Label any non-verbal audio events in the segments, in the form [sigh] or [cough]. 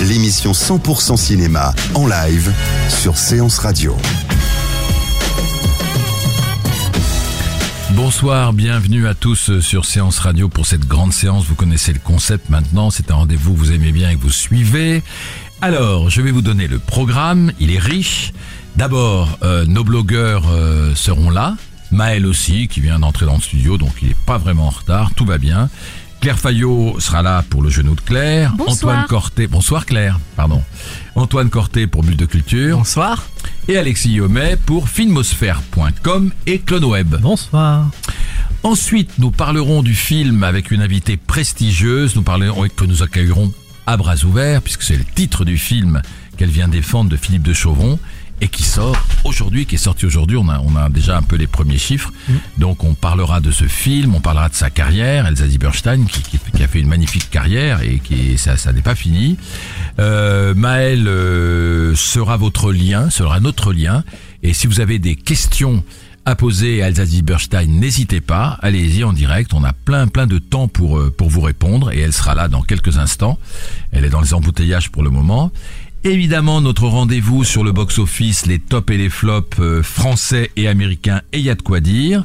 l'émission 100% cinéma en live sur Séance Radio. Bonsoir, bienvenue à tous sur Séance Radio pour cette grande séance. Vous connaissez le concept maintenant, c'est un rendez-vous que vous aimez bien et que vous suivez. Alors, je vais vous donner le programme, il est riche. D'abord, euh, nos blogueurs euh, seront là. Maël aussi, qui vient d'entrer dans le studio, donc il n'est pas vraiment en retard, tout va bien. Claire Fayot sera là pour le genou de Claire. Bonsoir. Antoine Corté, bonsoir Claire, pardon. Antoine Corté pour Bulle de Culture. Bonsoir. Et Alexis Yomet pour filmosphère.com et CloneWeb. Bonsoir. Ensuite, nous parlerons du film avec une invitée prestigieuse. Nous parlerons que nous accueillerons à bras ouverts, puisque c'est le titre du film qu'elle vient défendre de Philippe de Chauvron et qui sort aujourd'hui, qui est sorti aujourd'hui. On a, on a déjà un peu les premiers chiffres. Donc, on parlera de ce film, on parlera de sa carrière, Elsa Zieberstein, qui, qui, qui a fait une magnifique carrière et qui ça, ça n'est pas fini. Euh, Maël euh, sera votre lien, sera notre lien. Et si vous avez des questions à poser à Elsa Zieberstein, n'hésitez pas, allez-y en direct, on a plein plein de temps pour, euh, pour vous répondre et elle sera là dans quelques instants. Elle est dans les embouteillages pour le moment. Évidemment, notre rendez-vous sur le box-office, les tops et les flops euh, français et américains, et y a de quoi dire.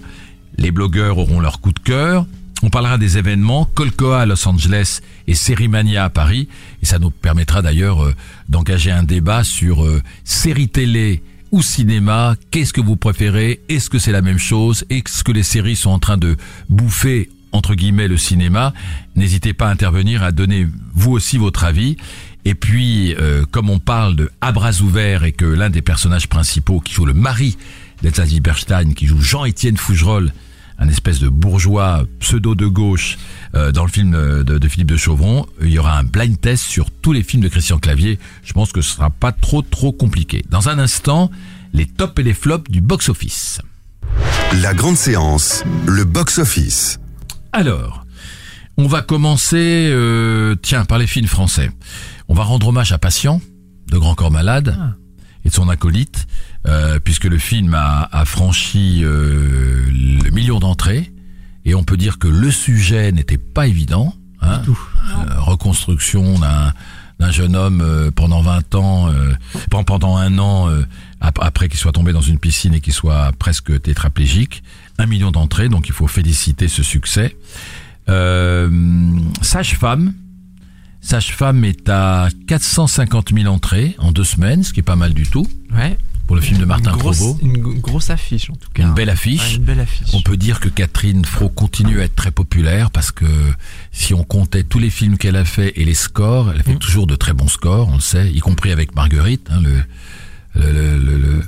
Les blogueurs auront leur coup de cœur. On parlera des événements, Colcoa à Los Angeles et Sérimania à Paris. Et ça nous permettra d'ailleurs euh, d'engager un débat sur euh, séries télé ou cinéma. Qu'est-ce que vous préférez? Est-ce que c'est la même chose? Est-ce que les séries sont en train de bouffer entre guillemets le cinéma? N'hésitez pas à intervenir, à donner vous aussi votre avis. Et puis, euh, comme on parle de à bras ouverts et que l'un des personnages principaux qui joue le mari d'Elsa Zieberstein, qui joue Jean-Étienne Fougerolles, un espèce de bourgeois pseudo de gauche euh, dans le film de, de Philippe de Chauvron, il y aura un blind test sur tous les films de Christian Clavier. Je pense que ce sera pas trop trop compliqué. Dans un instant, les tops et les flops du box-office. La Grande Séance, le box-office. Alors, on va commencer, euh, tiens, par les films français. On va rendre hommage à Patient, de Grand Corps Malade, et de son acolyte, euh, puisque le film a, a franchi euh, le million d'entrées, et on peut dire que le sujet n'était pas évident. Hein, Euh, reconstruction d'un d'un jeune homme euh, pendant 20 ans, euh, pen- pendant un an, euh, ap- après qu'il soit tombé dans une piscine et qu'il soit presque tétraplégique. Un million d'entrées, donc il faut féliciter ce succès. Sage-femme. Sage-femme est à 450 000 entrées en deux semaines, ce qui est pas mal du tout Ouais. pour le film de Martin une grosse, Provost. Une grosse affiche en tout cas. Une belle affiche. Ouais, une belle affiche. On peut dire que Catherine Fro continue à être très populaire parce que si on comptait tous les films qu'elle a fait et les scores, elle fait Mm. toujours de très bons scores, on le sait, y compris avec Marguerite, hein, le, le, le, le,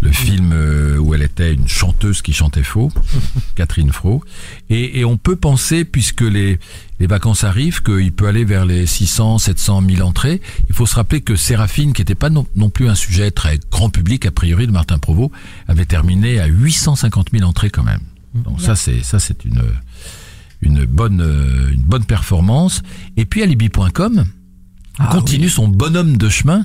le- film euh, où elle était une chanteuse qui chantait faux, [laughs] Catherine Fro. Et, et on peut penser, puisque les, les vacances arrivent, qu'il peut aller vers les 600, 700 000 entrées. Il faut se rappeler que Séraphine, qui n'était pas non, non plus un sujet très grand public, a priori, de Martin Provost, avait terminé à 850 000 entrées quand même. Donc ça, c'est ça, c'est une une bonne une bonne performance. Et puis Alibi.com Ah, continue son bonhomme de chemin.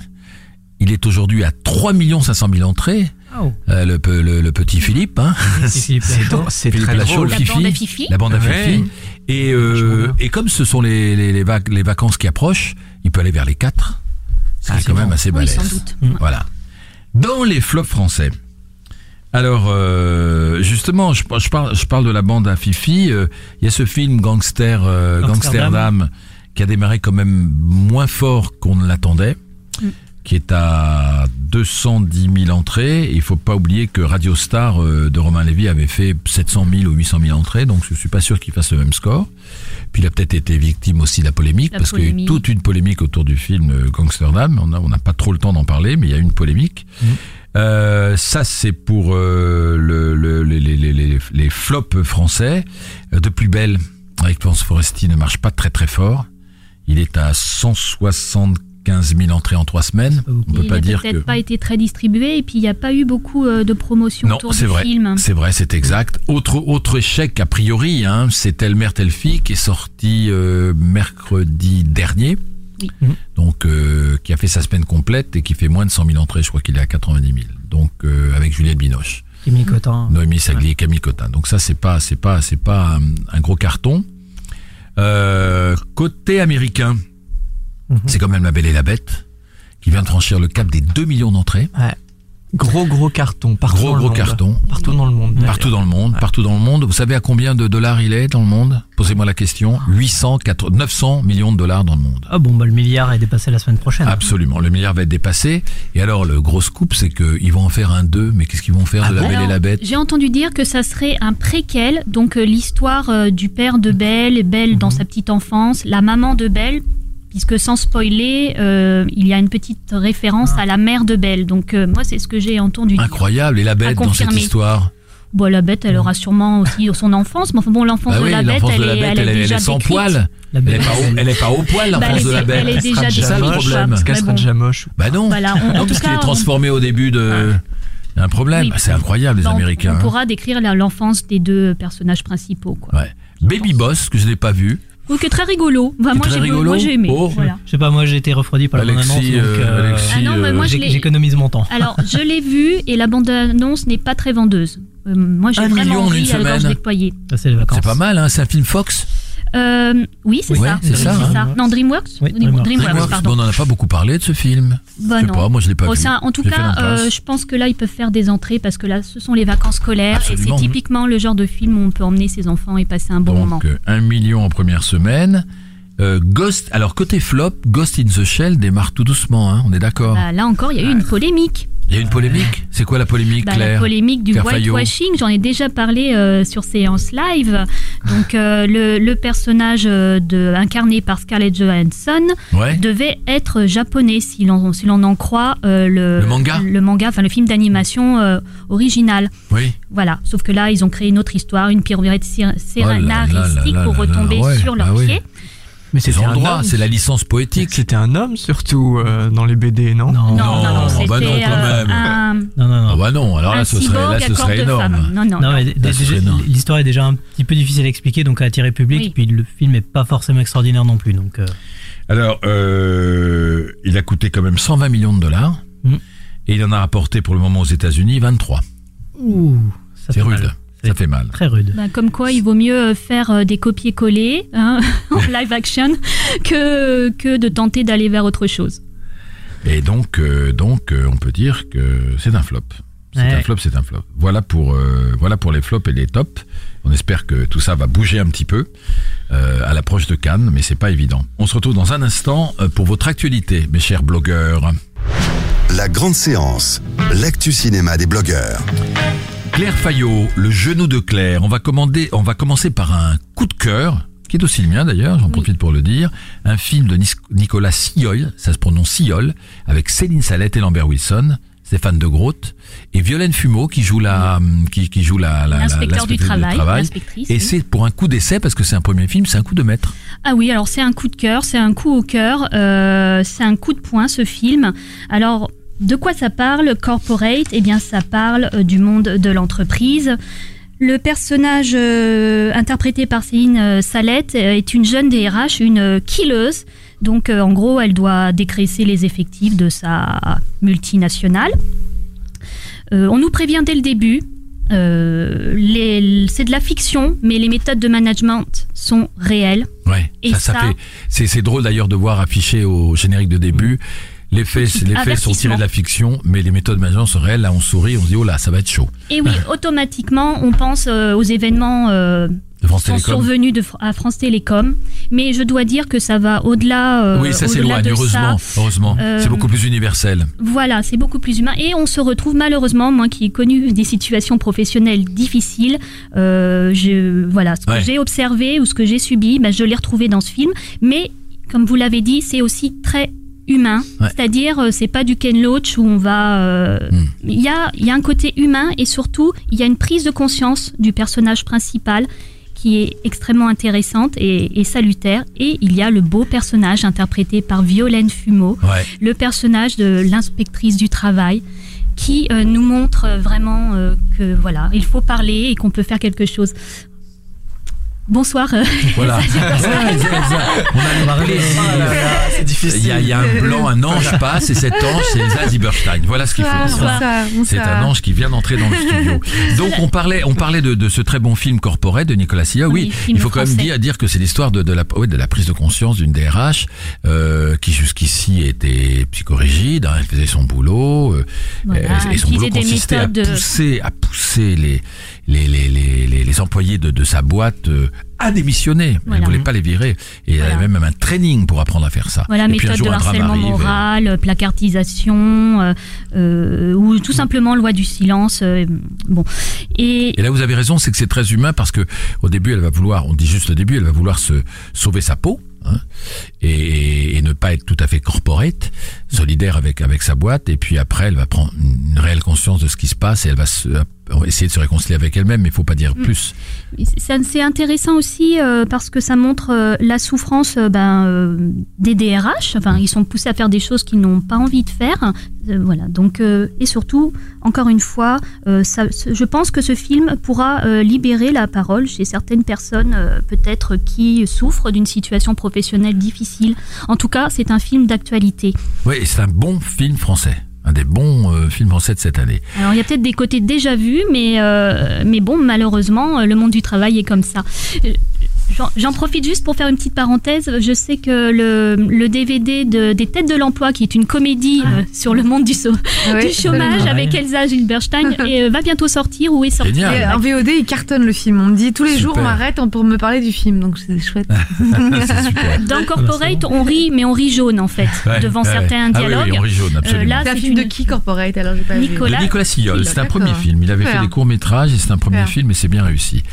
Il est aujourd'hui à 3 500 000 entrées. Oh. Euh, le, pe- le, le petit Philippe, hein. [laughs] C'est très Lachaud, La Fifi, bande à Fifi. la bande à Ouais. Fifi. Et, euh, et comme ce sont les, les, les, vac- les vacances qui approchent, il peut aller vers les 4. Ce Ah, qui est c'est quand même assez Oui, balèze. sans doute. Voilà. Dans les flops français. Alors, euh, justement, je, je parle, je parle de la bande à Fifi. euh, Il y a ce film Gangster, euh, Gangsterdam. Gangsterdam qui a démarré quand même moins fort qu'on ne l'attendait, qui est à 210 000 entrées. Il faut pas oublier que Radio Star euh, de Romain Lévy avait fait 700 000 ou 800 000 entrées, donc je suis pas sûr qu'il fasse le même score. Puis il a peut-être été victime aussi de la polémique, La parce qu'il y a eu toute une polémique autour du film euh, Gangsterdam. On n'a on pas trop le temps d'en parler, mais il y a eu une polémique. Euh, ça, c'est pour euh, le, le- les, les, les, flops français. De plus belle, avec Florence Foresti, ne marche pas très très fort. Il est à 175 000 entrées en trois semaines. On peut il pas n'a dire peut-être que... pas été très distribué et puis il n'y a pas eu beaucoup euh, de promotion Non, autour c'est du vrai. film. C'est vrai, c'est exact. Autre autre échec a priori, hein, c'est Telle mère telle fille qui est sorti euh, mercredi dernier. Oui. Donc euh, qui a fait sa semaine complète et qui fait moins de 100 000 entrées. Je crois qu'il est à 90 000. Donc euh, avec Juliette Binoche, Camille Cotin. Noémie Sagli et Camille Cotin. Donc ça c'est pas c'est pas c'est pas un, un gros carton. Euh, côté américain, c'est quand même La Belle et la Bête qui vient de franchir le cap des 2 millions d'entrées. Ouais. Gros gros carton partout Gros, dans le gros monde. carton. Partout dans le monde. Partout dans le monde, partout dans le monde. Vous savez à combien de dollars il est dans le monde? Posez-moi la question. 800, 400, 900 millions de dollars dans le monde. Ah bon, bah le milliard est dépassé la semaine prochaine. Absolument. Le milliard va être dépassé. Et alors, le gros scoop, c'est qu'ils vont en faire un 2. Mais qu'est-ce qu'ils vont faire de la Belle et la Bête? J'ai entendu dire que ça serait un préquel, donc euh, l'histoire euh, du père de Belle, Belle Mhm. dans sa petite enfance, la maman de Belle, puisque sans spoiler, euh, il y a une petite référence Ah. à la mère de Belle. Donc euh, moi, c'est ce que j'ai entendu dire. Incroyable. Et la Bête dans cette histoire Bon, la bête, elle aura sûrement aussi son enfance, mais enfin bon, l'enfance Bah de la bête, elle, de la est, Bête, elle, elle, est elle déjà sans décrite. poil. Elle est pas, elle est pas au poil, Bah, l'enfance de la Bête. elle est déjà C'est ça le problème. Est-ce qu'elle sera déjà moche Bah non. Voilà, on- non, parce qu'il est on- transformé au début de... Il y a un problème. Oui. Bah, C'est incroyable, les on- Américains. On hein. pourra décrire l'enfance des deux personnages principaux, quoi. Ouais. Baby Boss, que je n'ai pas vu. Que très rigolo. Moi, très j'ai rigolo moi, j'ai aimé. Oh. Voilà. Je sais pas, moi j'ai été refroidi par la Alexis, bande-annonce, donc euh, euh, Alexis, Ah non, moi, j'ai- j'économise mon temps. Alors, je l'ai [laughs] vu et la bande-annonce n'est pas très vendeuse. Euh, moi, j'ai Un vraiment million en une ri à la gorge semaine. déployée. Ça, c'est les vacances. C'est pas mal, hein C'est un film Fox Euh, oui, c'est ça. c'est Oui, ça, hein. Non, DreamWorks Oui, DreamWorks. DreamWorks, Bon, pardon. on n'en a pas beaucoup parlé de ce film. Bah je sais non. pas, moi je l'ai pas Bon, vu. en tout cas, euh, je pense que là, ils peuvent faire des entrées parce que là, ce sont les vacances scolaires Absolument. et c'est typiquement le genre de film où on peut emmener ses enfants et passer un bon moment. Donc, euh, un million en première semaine. Euh, Ghost, alors côté flop, Ghost in the Shell démarre tout doucement, hein, on est d'accord. Bah, là encore, il y a eu une polémique. Il y a une polémique? C'est quoi la polémique, Bah, Claire? la polémique du whitewashing, j'en ai déjà parlé euh, sur séance live. Donc euh, le, le personnage de, incarné par Scarlett Johansson Ouais. devait être japonais si l'on si en croit euh, le, Le manga? le manga, enfin le film d'animation original. Oui. Voilà. Sauf que là, ils ont créé une autre histoire, une pirouette Oh là scénaristique là pour retomber ouais, sur leurs bah oui. Mais c'était un le droit, c'est la licence poétique. C'était un homme surtout euh, dans les BD, non Non, Non, non, non, Non, c'était bah non, quand même. un, non, non, non. Ah bah non, alors là ce serait, là, ce serait énorme. Non, non, Non, l'histoire est déjà un petit peu difficile à expliquer, donc à attirer public. Oui. Puis le film est pas forcément extraordinaire non plus. Donc, euh, Alors, euh, il a coûté quand même 120 millions de dollars. Mhm. Et il en a rapporté pour le moment aux États-Unis 23. ouh, ça C'est rude. mal. Ça fait mal. Très rude. Ben, comme quoi, il vaut mieux euh, faire euh, des copier-coller hein, [laughs] en live action que, que de tenter d'aller vers autre chose. Et donc, euh, donc euh, on peut dire que c'est un flop. C'est Ouais. un flop, c'est un flop. Voilà pour, euh, voilà pour les flops et les tops. On espère que tout ça va bouger un petit peu euh, à l'approche de Cannes, mais c'est pas évident. On se retrouve dans un instant pour votre actualité, mes chers blogueurs. La grande séance, l'actu cinéma des blogueurs. Claire Fayot, le genou de Claire. On va commander, on va commencer par un coup de cœur, qui est aussi le mien d'ailleurs, j'en profite pour le dire. Un film de Nicolas Sillol, ça se prononce Sillol, avec Céline Salette et Lambert Wilson, Stéphane de Groot et Violaine Fumeau qui joue la, qui, qui joue la, la- la- L'inspecteur du travail, Et oui. c'est pour un coup d'essai parce que c'est un premier film, c'est un coup de maître. Ah oui, alors c'est un coup de cœur, c'est un coup au cœur, euh, c'est un coup de poing ce film. Alors, de quoi ça parle Corporate? Eh bien, ça parle euh, du monde de l'entreprise. Le personnage euh, interprété par Céline euh, Salette est une jeune DRH, une killeuse. Donc, euh, en gros, elle doit décrescer les effectifs de sa multinationale. Euh, on nous prévient dès le début. c'est de la fiction, mais les méthodes de management sont réelles. Ouais. Et ça, ça ça- fait, c'est, c'est drôle d'ailleurs de voir affiché au générique de début. Les faits, les faits sont tirés de la fiction, mais les méthodes management sont réelles. Là, on sourit, on se dit, oh là, ça va être chaud. Et oui, [laughs] automatiquement, on pense euh, aux événements euh, De France sont Télécom. survenus de, à France Télécom. Mais je dois dire que ça va au-delà. euh, oui, ça s'éloigne, heureusement. ça. heureusement. Euh, C'est beaucoup plus universel. Voilà, c'est beaucoup plus humain. Et on se retrouve malheureusement, moi qui ai connu des situations professionnelles difficiles, je, voilà, ce que Ouais. j'ai observé ou ce que j'ai subi, ben, je l'ai retrouvé dans ce film. Mais comme vous l'avez dit, c'est aussi très humain. Ouais. C'est-à-dire, euh, c'est pas du Ken Loach où on va. euh, Hmm. Il y, a, il y a un côté humain et surtout, il y a une prise de conscience du personnage principal qui est extrêmement intéressante et, et salutaire. Et il y a le beau personnage interprété par Violaine Fumeau Ouais. le personnage de l'inspectrice du travail qui euh, nous montre vraiment euh, que voilà, il faut parler et qu'on peut faire quelque chose. Bonsoir. euh, [laughs] Voilà. On a le plaisir. c'est difficile. Il y, a, il y a un blanc, un ange passe, et cet ange, c'est [laughs] Elsa Zieberstein. Voilà ce qu'il faut. C'est un ange qui vient d'entrer dans le studio. Donc on parlait, on parlait de, de ce très bon film Corporate de Nicolas Silla. Oui, il faut quand même dire, dire que c'est l'histoire de, de, la, ouais, de la prise de conscience d'une DRH euh, qui jusqu'ici était psychorigide. hein, elle faisait son boulot euh, Voilà, et son boulot consistait à de- pousser, à pousser les les, les, les, les, employés de, de sa boîte euh, à démissionner. Elle ne voulait pas les virer. Et elle Voilà. avait même un training pour apprendre à faire ça. Voilà, et méthode jour, de harcèlement et- moral, euh, placardisation, euh, euh, ou tout simplement loi du silence. euh, bon, et Et là, vous avez raison, c'est que c'est très humain parce que au début, elle va vouloir, on dit juste au début, elle va vouloir se sauver sa peau. hein, et, et ne pas être tout à fait corporate, solidaire avec avec sa boîte, et puis après elle va prendre une réelle conscience de ce qui se passe et elle va se, essayer de se réconcilier avec elle-même, mais il faut pas dire plus. Ça, C'est intéressant aussi euh, parce que ça montre euh, la souffrance euh, ben, des DRH. Enfin, ils sont poussés à faire des choses qu'ils n'ont pas envie de faire. Voilà. Donc, et surtout, encore une fois, ça, je pense que ce film pourra libérer la parole chez certaines personnes, peut-être qui souffrent d'une situation professionnelle difficile. En tout cas, c'est un film d'actualité. Oui, et c'est un bon film français, un des bons euh, films français de cette année. Alors il y a peut-être des côtés déjà vus, mais, euh, mais bon, malheureusement, euh, le monde du travail est comme ça. Euh, J'en profite juste pour faire une petite parenthèse. Je sais que le, le DVD de, des Têtes de l'Emploi, qui est une comédie euh, sur le monde du, so- du chômage avec Elsa Gilberstein, [laughs] et, euh, va bientôt sortir ou est sorti. Et en VOD, il cartonne le film. On me dit tous les jours, on Super. m'arrête pour me parler du film, donc c'est chouette. [laughs] Dans Corporate, on rit, mais on rit jaune en fait, Ouais, devant ouais. certains Ah oui, dialogues. oui, on rit jaune, absolument. Euh, là, C'est un c'est film une- de qui, Corporate Alors, pas. Nicolas- Nicolas Sillol. C'est un premier film. Il avait fait des courts métrages et c'est un premier film et c'est bien réussi.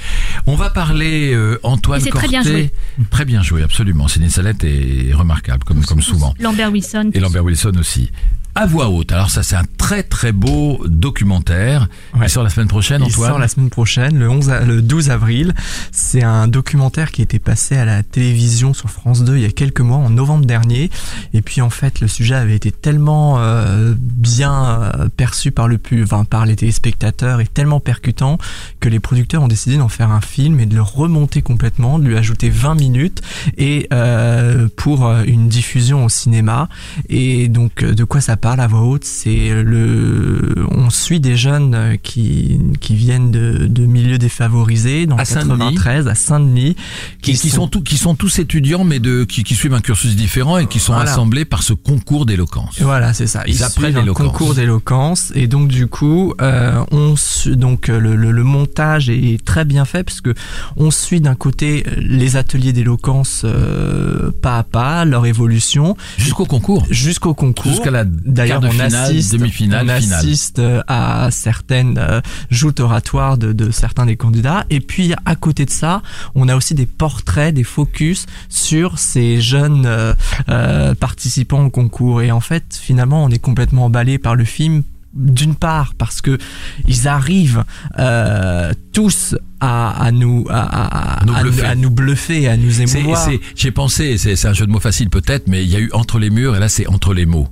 On va parler euh, Antoine c'est très bien joué. Très bien joué, absolument. Céline Salette est remarquable, comme, comme souvent. Lambert Wilson. Et Lambert Wilson aussi. À voix haute. Alors ça, c'est un très très beau documentaire. Ouais. Il sort la semaine prochaine, Il Antoine. sort la semaine prochaine, le, 11 a- le 12 avril. C'est un documentaire qui était passé à la télévision sur France 2 il y a quelques mois, en novembre dernier. Et puis en fait, le sujet avait été tellement euh, bien euh, perçu par le pu- enfin, par les téléspectateurs et tellement percutant que les producteurs ont décidé d'en faire un film et de le remonter complètement, de lui ajouter 20 minutes et euh, pour euh, une diffusion au cinéma. Et donc, euh, de quoi ça parle à voix haute C'est le, on suit des jeunes qui qui viennent de, de milieux défavorisés dans À le Saint-Denis. 93 à Saint-Denis, qui, qui sont tous, qui sont tous étudiants, mais de, qui, qui suivent un cursus différent et qui sont Voilà. rassemblés par ce concours d'éloquence. Voilà, c'est ça. Ils apprennent l'éloquence. concours d'éloquence et donc du coup, euh, on donc euh, le, le, le montage est très bien fait parce que on suit d'un côté euh, les ateliers d'éloquence euh, pas à pas, leur évolution Jusqu'au concours. jusqu'au concours. Jusqu'à la D'ailleurs, on finale, assiste, demi-finale, on finale. assiste euh, à certaines euh, joutes oratoires de, de certains des candidats. Et puis, à côté de ça, on a aussi des portraits, des focus sur ces jeunes euh, participants au concours. Et en fait, finalement, on est complètement emballé par le film. D'une part parce que ils arrivent euh, tous à, à nous à, à- nous à- bluffer. à nous bluffer, à nous C'est- émouvoir. J'ai pensé, c'est un jeu de mots facile peut-être, mais il y a eu entre les murs et là c'est entre les mots.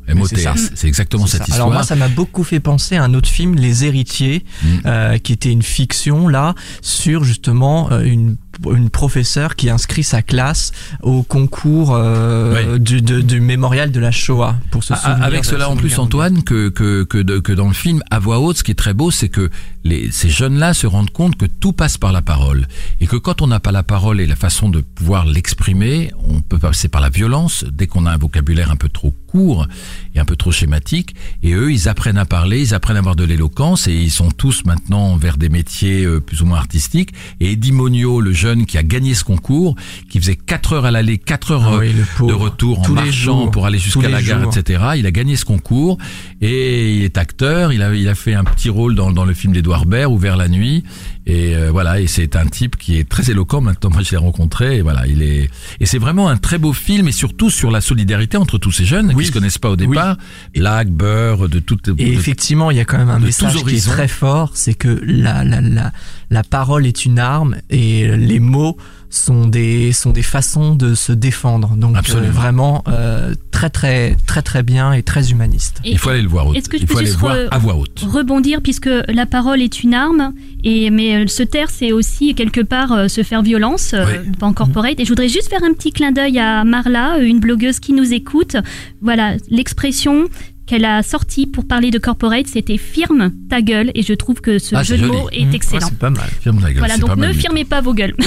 c'est exactement cette ça. histoire. Alors moi, ça m'a beaucoup fait penser à un autre film, Les Héritiers, Mm. euh, qui était une fiction là sur justement euh, une une professeure qui inscrit sa classe au concours euh, du, de- du mémorial de la Shoah pour se souvenir Avec cela en plus, Antoine, que, que, que, de- que dans le film, à voix haute, ce qui est très beau, c'est que les, ces jeunes-là se rendent compte que tout passe par la parole. Et que quand on n'a pas la parole et la façon de pouvoir l'exprimer, on peut passer par la violence dès qu'on a un vocabulaire un peu trop court et un peu trop schématique. Et eux, ils apprennent à parler, ils apprennent à avoir de l'éloquence et ils sont tous maintenant vers des métiers euh, plus ou moins artistiques. Et Eddie Monio, le jeune jeune qui a gagné ce concours, qui faisait 4 heures à l'aller, 4 heures Ah oui, de retour en Tous les marchant jours. pour aller jusqu'à la gare, jours. etc. Il a gagné ce concours et il est acteur. Il a, il a fait un petit rôle dans, dans le film d'Edouard Baird, Ouvert la nuit. Et euh, voilà, et c'est un type qui est très éloquent. Maintenant, moi, je l'ai rencontré. Et voilà, il est. Et c'est vraiment un très beau film, et surtout sur la solidarité entre tous ces jeunes Oui. qui se connaissent pas au départ. Lac, beurre, de toutes. Et de- effectivement, il y a quand même un message qui est très fort, c'est que la, la, la, la parole est une arme et les mots sont des, sont des façons de se défendre. Donc Absolument. euh, vraiment euh, très très très très bien et très humaniste. Et- il faut aller le voir. haute. Est-ce que il peux faut aller voir à voix haute. rebondir puisque la parole est une arme et mais euh, se taire c'est aussi quelque part euh, se faire violence Oui. dans corporate et je voudrais juste faire un petit clin d'œil à Marla une blogueuse qui nous écoute voilà l'expression qu'elle a sortie pour parler de corporate c'était firme ta gueule et je trouve que ce Ah, jeu de mots est Mmh. excellent c'est pas mal. Ferme ta gueule, voilà donc pas ne firmez pas vos gueules [laughs]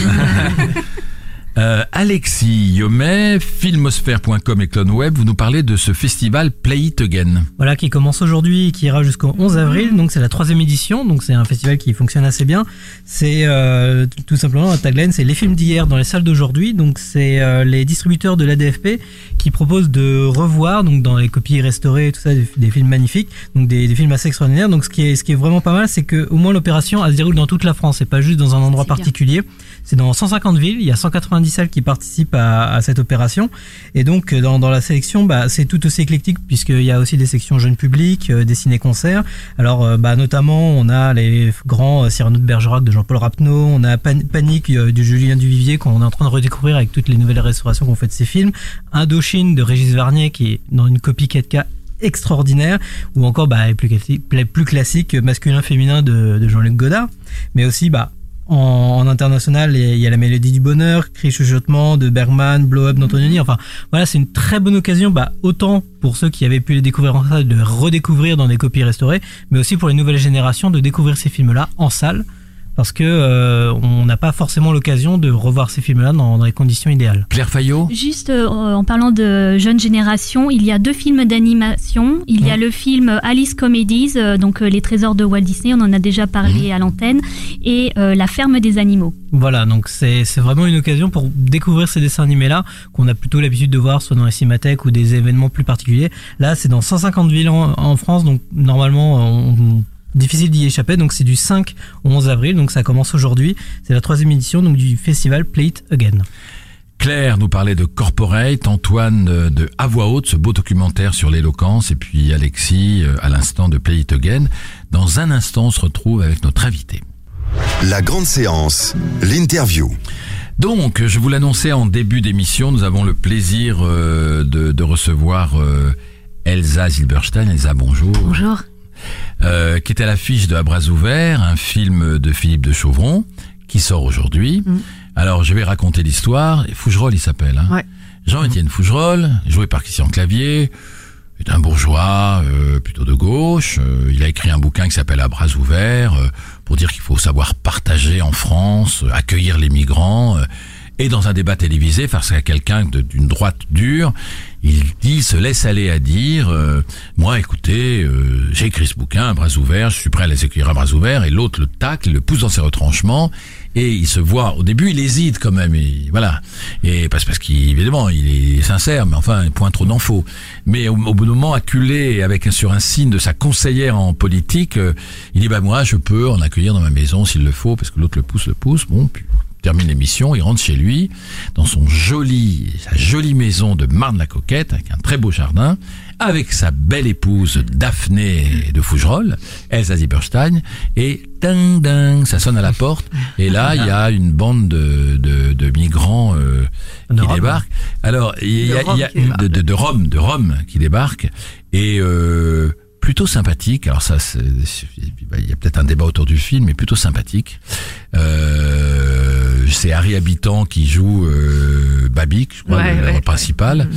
Euh, Alexis Yomet, filmosphère.com et CloneWeb, vous nous parlez de ce festival Play It Again. Voilà, qui commence aujourd'hui et qui ira jusqu'au 11 avril. Donc c'est la troisième édition, donc c'est un festival qui fonctionne assez bien. C'est euh, tout simplement la tagline, c'est les films d'hier dans les salles d'aujourd'hui. Donc c'est euh, les distributeurs de l'ADFP qui proposent de revoir, donc dans les copies restaurées, et tout ça, des, des films magnifiques, donc des, des films assez extraordinaires. Donc ce qui est, ce qui est vraiment pas mal, c'est que au moins l'opération elle se déroule dans toute la France, et pas juste dans un endroit bien. C'est dans 150 villes, il y a 190 salles qui participent à, à cette opération. Et donc euh, dans, dans la sélection, bah, c'est tout aussi éclectique puisqu'il y a aussi des sections jeunes publics, euh, des ciné-concerts. Alors euh, bah, notamment on a les grands euh, Cyrano de Bergerac de Jean-Paul Rapneau, on a Pan- Panique du Julien Duvivier qu'on est en train de redécouvrir avec toutes les nouvelles restaurations qu'on fait de ces films. Indochine de Régis Varnier qui est dans une copie 4K extraordinaire ou encore bah, plus, classique, plus classique masculin féminin de, de Jean-Luc Godard mais aussi bah en, en international, il y a- la mélodie du bonheur, Cri chuchotement de Bergman, Blow Up d'Antonioni. Enfin, voilà, c'est une très bonne occasion, bah, autant pour ceux qui avaient pu les découvrir en salle, de redécouvrir dans des copies restaurées, mais aussi pour les nouvelles générations de découvrir ces films-là en salle, parce que euh, on n'a pas forcément l'occasion de revoir ces films-là dans, dans les conditions idéales. Claire Fayot Juste euh, en parlant de jeune génération, il y a deux films d'animation. Il y a le film Alice Comedies, euh, donc euh, Les Trésors de Walt Disney, on en a déjà parlé à l'antenne, et euh, La Ferme des Animaux. Voilà, donc c'est c'est vraiment une occasion pour découvrir ces dessins animés-là qu'on a plutôt l'habitude de voir soit dans les cinémathèques ou des événements plus particuliers. Là, c'est dans 150 villes en, en France, donc normalement, on- on- difficile d'y échapper. Donc c'est du 5 au 11 avril, donc ça commence aujourd'hui. C'est la troisième édition donc du festival Play It Again. Claire nous parlait de Corporate, Antoine euh, de À voix haute, ce beau documentaire sur l'éloquence, et puis Alexis euh, à l'instant de Play It Again. Dans un instant, on se retrouve avec notre invité. La grande séance, l'interview. Donc, je vous l'annonçais en début d'émission, nous avons le plaisir euh, de, de recevoir euh, Elsa Zilberstein. Elsa, bonjour. Bonjour. Euh, qui est à l'affiche de À bras ouverts, un film de Philippe de Chauvron, qui sort aujourd'hui. Mm. Alors, je vais raconter l'histoire. Fougerolles, il s'appelle. Hein. Ouais. Jean-Étienne Fougerolles, joué par Christian Clavier, est un bourgeois euh, plutôt de gauche. Euh, il a écrit un bouquin qui s'appelle À bras ouverts, euh, pour dire qu'il faut savoir partager en France, euh, accueillir les migrants. euh, et dans un débat télévisé, face à quelqu'un d'une droite dure, il dit, il se laisse aller à dire, euh, moi, écoutez, euh, j'ai écrit ce bouquin à bras ouverts, je suis prêt à les à bras ouverts, et l'autre le tacle, le pousse dans ses retranchements, et il se voit, au début, il hésite quand même, et voilà, et parce, parce qu'évidemment, il est sincère, mais enfin, il point trop d'infos. Mais au, au bout d'un moment, acculé avec sur un signe de sa conseillère en politique, euh, il dit, bah moi, je peux en accueillir dans ma maison s'il le faut, parce que l'autre le pousse, le pousse, bon, puis termine l'émission, il rentre chez lui, dans son joli, sa jolie maison de Marne-la-Coquette, avec un très beau jardin, avec sa belle épouse Daphné de Fougerolles, Elsa Zieberstein, et ding ding, ça sonne à la porte, et là, il y a une bande de, de, de migrants euh, qui débarquent. Alors, il y a, De y a- de, de, Rome, de Rome qui débarque, et euh, plutôt sympathique. Alors ça, il y a peut-être un débat autour du film, mais plutôt sympathique. Euh, c'est Harry Habitant qui joue euh, Babic, je crois, Ouais, le, le ouais, principal.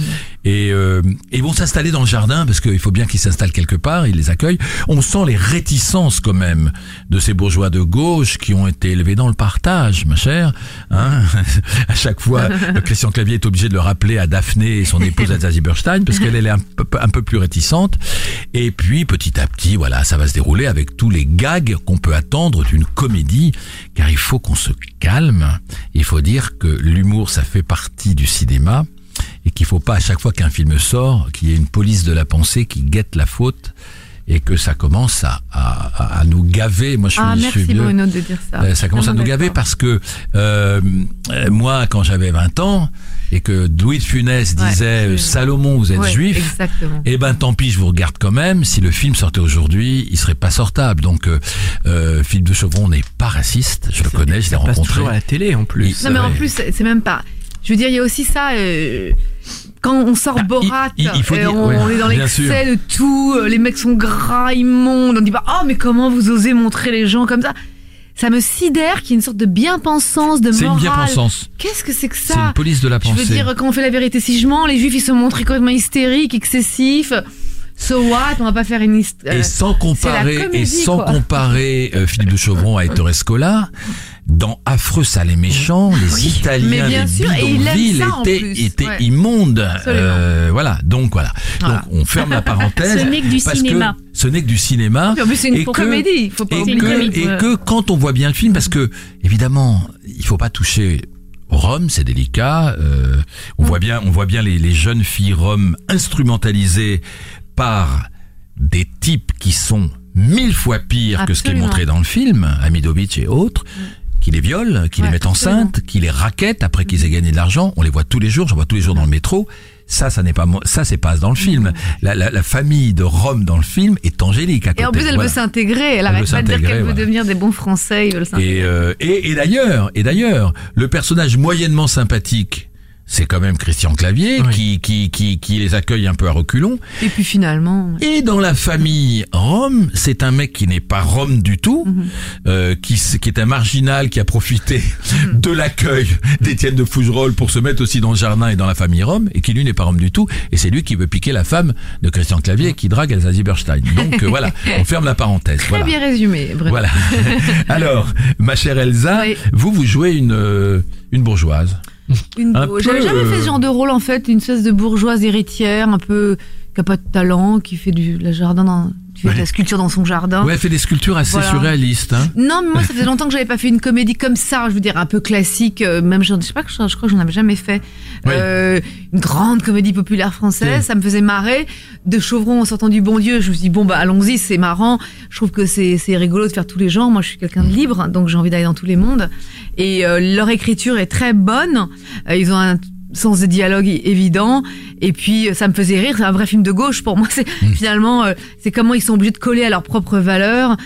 Et euh, ils vont s'installer dans le jardin parce qu'il faut bien qu'ils s'installent quelque part. Ils les accueillent. On sent les réticences quand même de ces bourgeois de gauche qui ont été élevés dans le partage, ma chère. Hein [laughs] à chaque fois, [laughs] Christian Clavier est obligé de le rappeler à Daphné et son épouse Elsa Zieberstein parce qu'elle elle est un peu, un peu plus réticente. Et puis petit à petit, voilà, ça va se dérouler avec tous les gags qu'on peut attendre d'une comédie, car il faut qu'on se calme. Il faut dire que l'humour, ça fait partie du cinéma et qu'il faut pas à chaque fois qu'un film sort, qu'il y ait une police de la pensée qui guette la faute et que ça commence à, à, à nous gaver. Moi, je suis, Ah, je merci suis. Bruno de dire ça. Euh, ça commence à nous gaver parce que euh, moi, quand j'avais 20 ans et que Louis de Funès disait euh, Salomon, vous êtes Ouais, juif. Exactement. Eh ben tant pis, je vous regarde quand même. Si le film sortait aujourd'hui, il serait pas sortable. Donc euh, euh, Philippe de Chevron n'est pas raciste, je le connais, je l'ai rencontré. toujours à la télé en plus. Il- Non mais en plus c'est même pas. Je veux dire il y a aussi ça. euh, quand on sort Bah, Borat, il- il- il faut euh, dire- on, ouais, on est dans l'excès de tout. euh, Les mecs sont gras, immondes. On dit pas oh mais comment vous osez montrer les gens comme ça? Ça me sidère qu'il y ait une sorte de bien-pensance, de C'est une morale. bien-pensance. Qu'est-ce que c'est que C'est ça? une police de la Je pensée. veux dire, quand on fait la vérité si je mens, les juifs ils se montrent complètement hystériques, excessifs. So what? On va pas faire une histoire. Et sans comparer, comédie, et sans quoi. comparer euh, Philippe de Chevron à Ettore Scola, dans Affreux, sale et méchant, les Italiens et il aime bidonvilles étaient, étaient ouais. immondes. Euh, voilà, donc voilà. Voilà. Donc on ferme la [laughs] parenthèse. Ce n'est que du cinéma. Que ce n'est que du cinéma. C'est une et comédie. Faut pas et oublier. que, et que quand on voit bien le film, parce que évidemment, il faut pas toucher Roms, c'est délicat. euh, on voit bien, on voit bien les, les jeunes filles roms instrumentalisées par des types qui sont mille fois pires que ce qui est montré dans le film, Amidovic et autres. Qui les violent, qui les mettent enceintes, qui les raquettent après qu'ils aient gagné de l'argent. On les voit tous les jours, j'en vois tous les jours dans le métro. Ça, ça n'est pas, ça c'est pas dans le film. La, la, la famille de Rome dans le film est angélique à Et en plus, elle Voilà. veut s'intégrer. Elle arrête veut pas de dire qu'elle veut devenir des bons Français. Ils veulent s'intégrer. Et, euh, et, et d'ailleurs, et d'ailleurs, le personnage moyennement sympathique, c'est quand même Christian Clavier Oui. qui, qui, qui, qui les accueille un peu à reculons. Et puis finalement, Et dans la famille Rome, c'est un mec qui n'est pas Rome du tout, Mhm. euh, qui, qui est un marginal qui a profité de l'accueil d'Étienne de Fougerolles pour se mettre aussi dans le jardin et dans la famille Rome, et qui lui n'est pas Rome du tout, et c'est lui qui veut piquer la femme de Christian Clavier et qui drague Elsa Zieberstein. Donc euh, voilà, [laughs] on ferme la parenthèse. très voilà. bien résumé. Bruno. Voilà. [laughs] Alors, ma chère Elsa, Oui. vous vous jouez une euh, une bourgeoise. J'avais jamais fait euh, ce genre de rôle en fait, une espèce de bourgeoise héritière, un peu qui a pas de talent, qui fait du la jardin qui fait de la sculpture dans son jardin. Ouais, elle fait des sculptures assez Voilà. surréalistes. Hein. Non, mais moi, ça faisait longtemps que j'avais pas fait une comédie comme ça. Je veux dire, un peu classique. euh, même, je, je sais pas, je, je crois que j'en avais jamais fait. Oui. Euh, une grande comédie populaire française. Oui. Ça me faisait marrer. De Chauvron en sortant du bon Dieu, je me suis dit, bon, bah, allons-y, c'est marrant. Je trouve que c'est, c'est rigolo de faire tous les genres. Moi, je suis quelqu'un de libre, donc j'ai envie d'aller dans tous les mondes. Et euh, leur écriture est très bonne. Ils ont un sens de dialogue évident et puis euh, ça me faisait rire c'est un vrai film de gauche pour moi [laughs] c'est finalement euh, c'est comment ils sont obligés de coller à leurs propres valeurs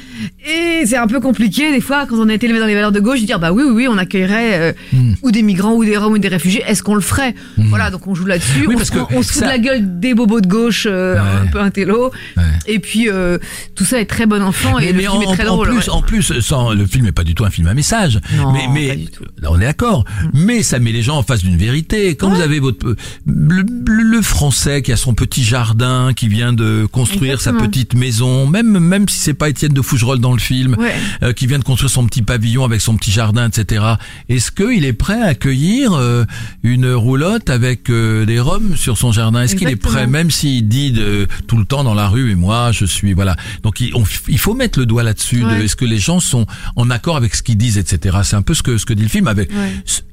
et c'est un peu compliqué des fois quand on a été élevé dans les valeurs de gauche de dire bah oui oui oui on accueillerait euh, Hmm. ou des migrants ou des roms ou des réfugiés est-ce qu'on le ferait? Voilà donc on joue là-dessus Oui, on, se, fout ça- de la gueule des bobos de gauche euh, Ouais. un peu intello Ouais. et puis euh, tout ça est très bon enfant et mais le mais film en, est très en drôle plus, ouais. en plus, sans, le film n'est pas du tout un film à message. Non, mais mais on est d'accord. Mais ça met les gens en face d'une vérité. Quand vous avez votre le, le- le français qui a son petit jardin, qui vient de construire sa petite maison, même même si c'est pas Étienne de Fougerolles dans le film, Ouais. euh, qui vient de construire son petit pavillon avec son petit jardin, etc. Est-ce qu'il est prêt à accueillir euh, une roulotte avec euh, des roms sur son jardin? Est-ce qu'il est prêt, même s'il dit de, tout le temps dans la rue, et moi je suis voilà. Donc il, on- il faut mettre le doigt là-dessus. de. Est-ce que les gens sont en accord avec ce qu'ils disent, etc. C'est un peu ce que ce que dit le film, avec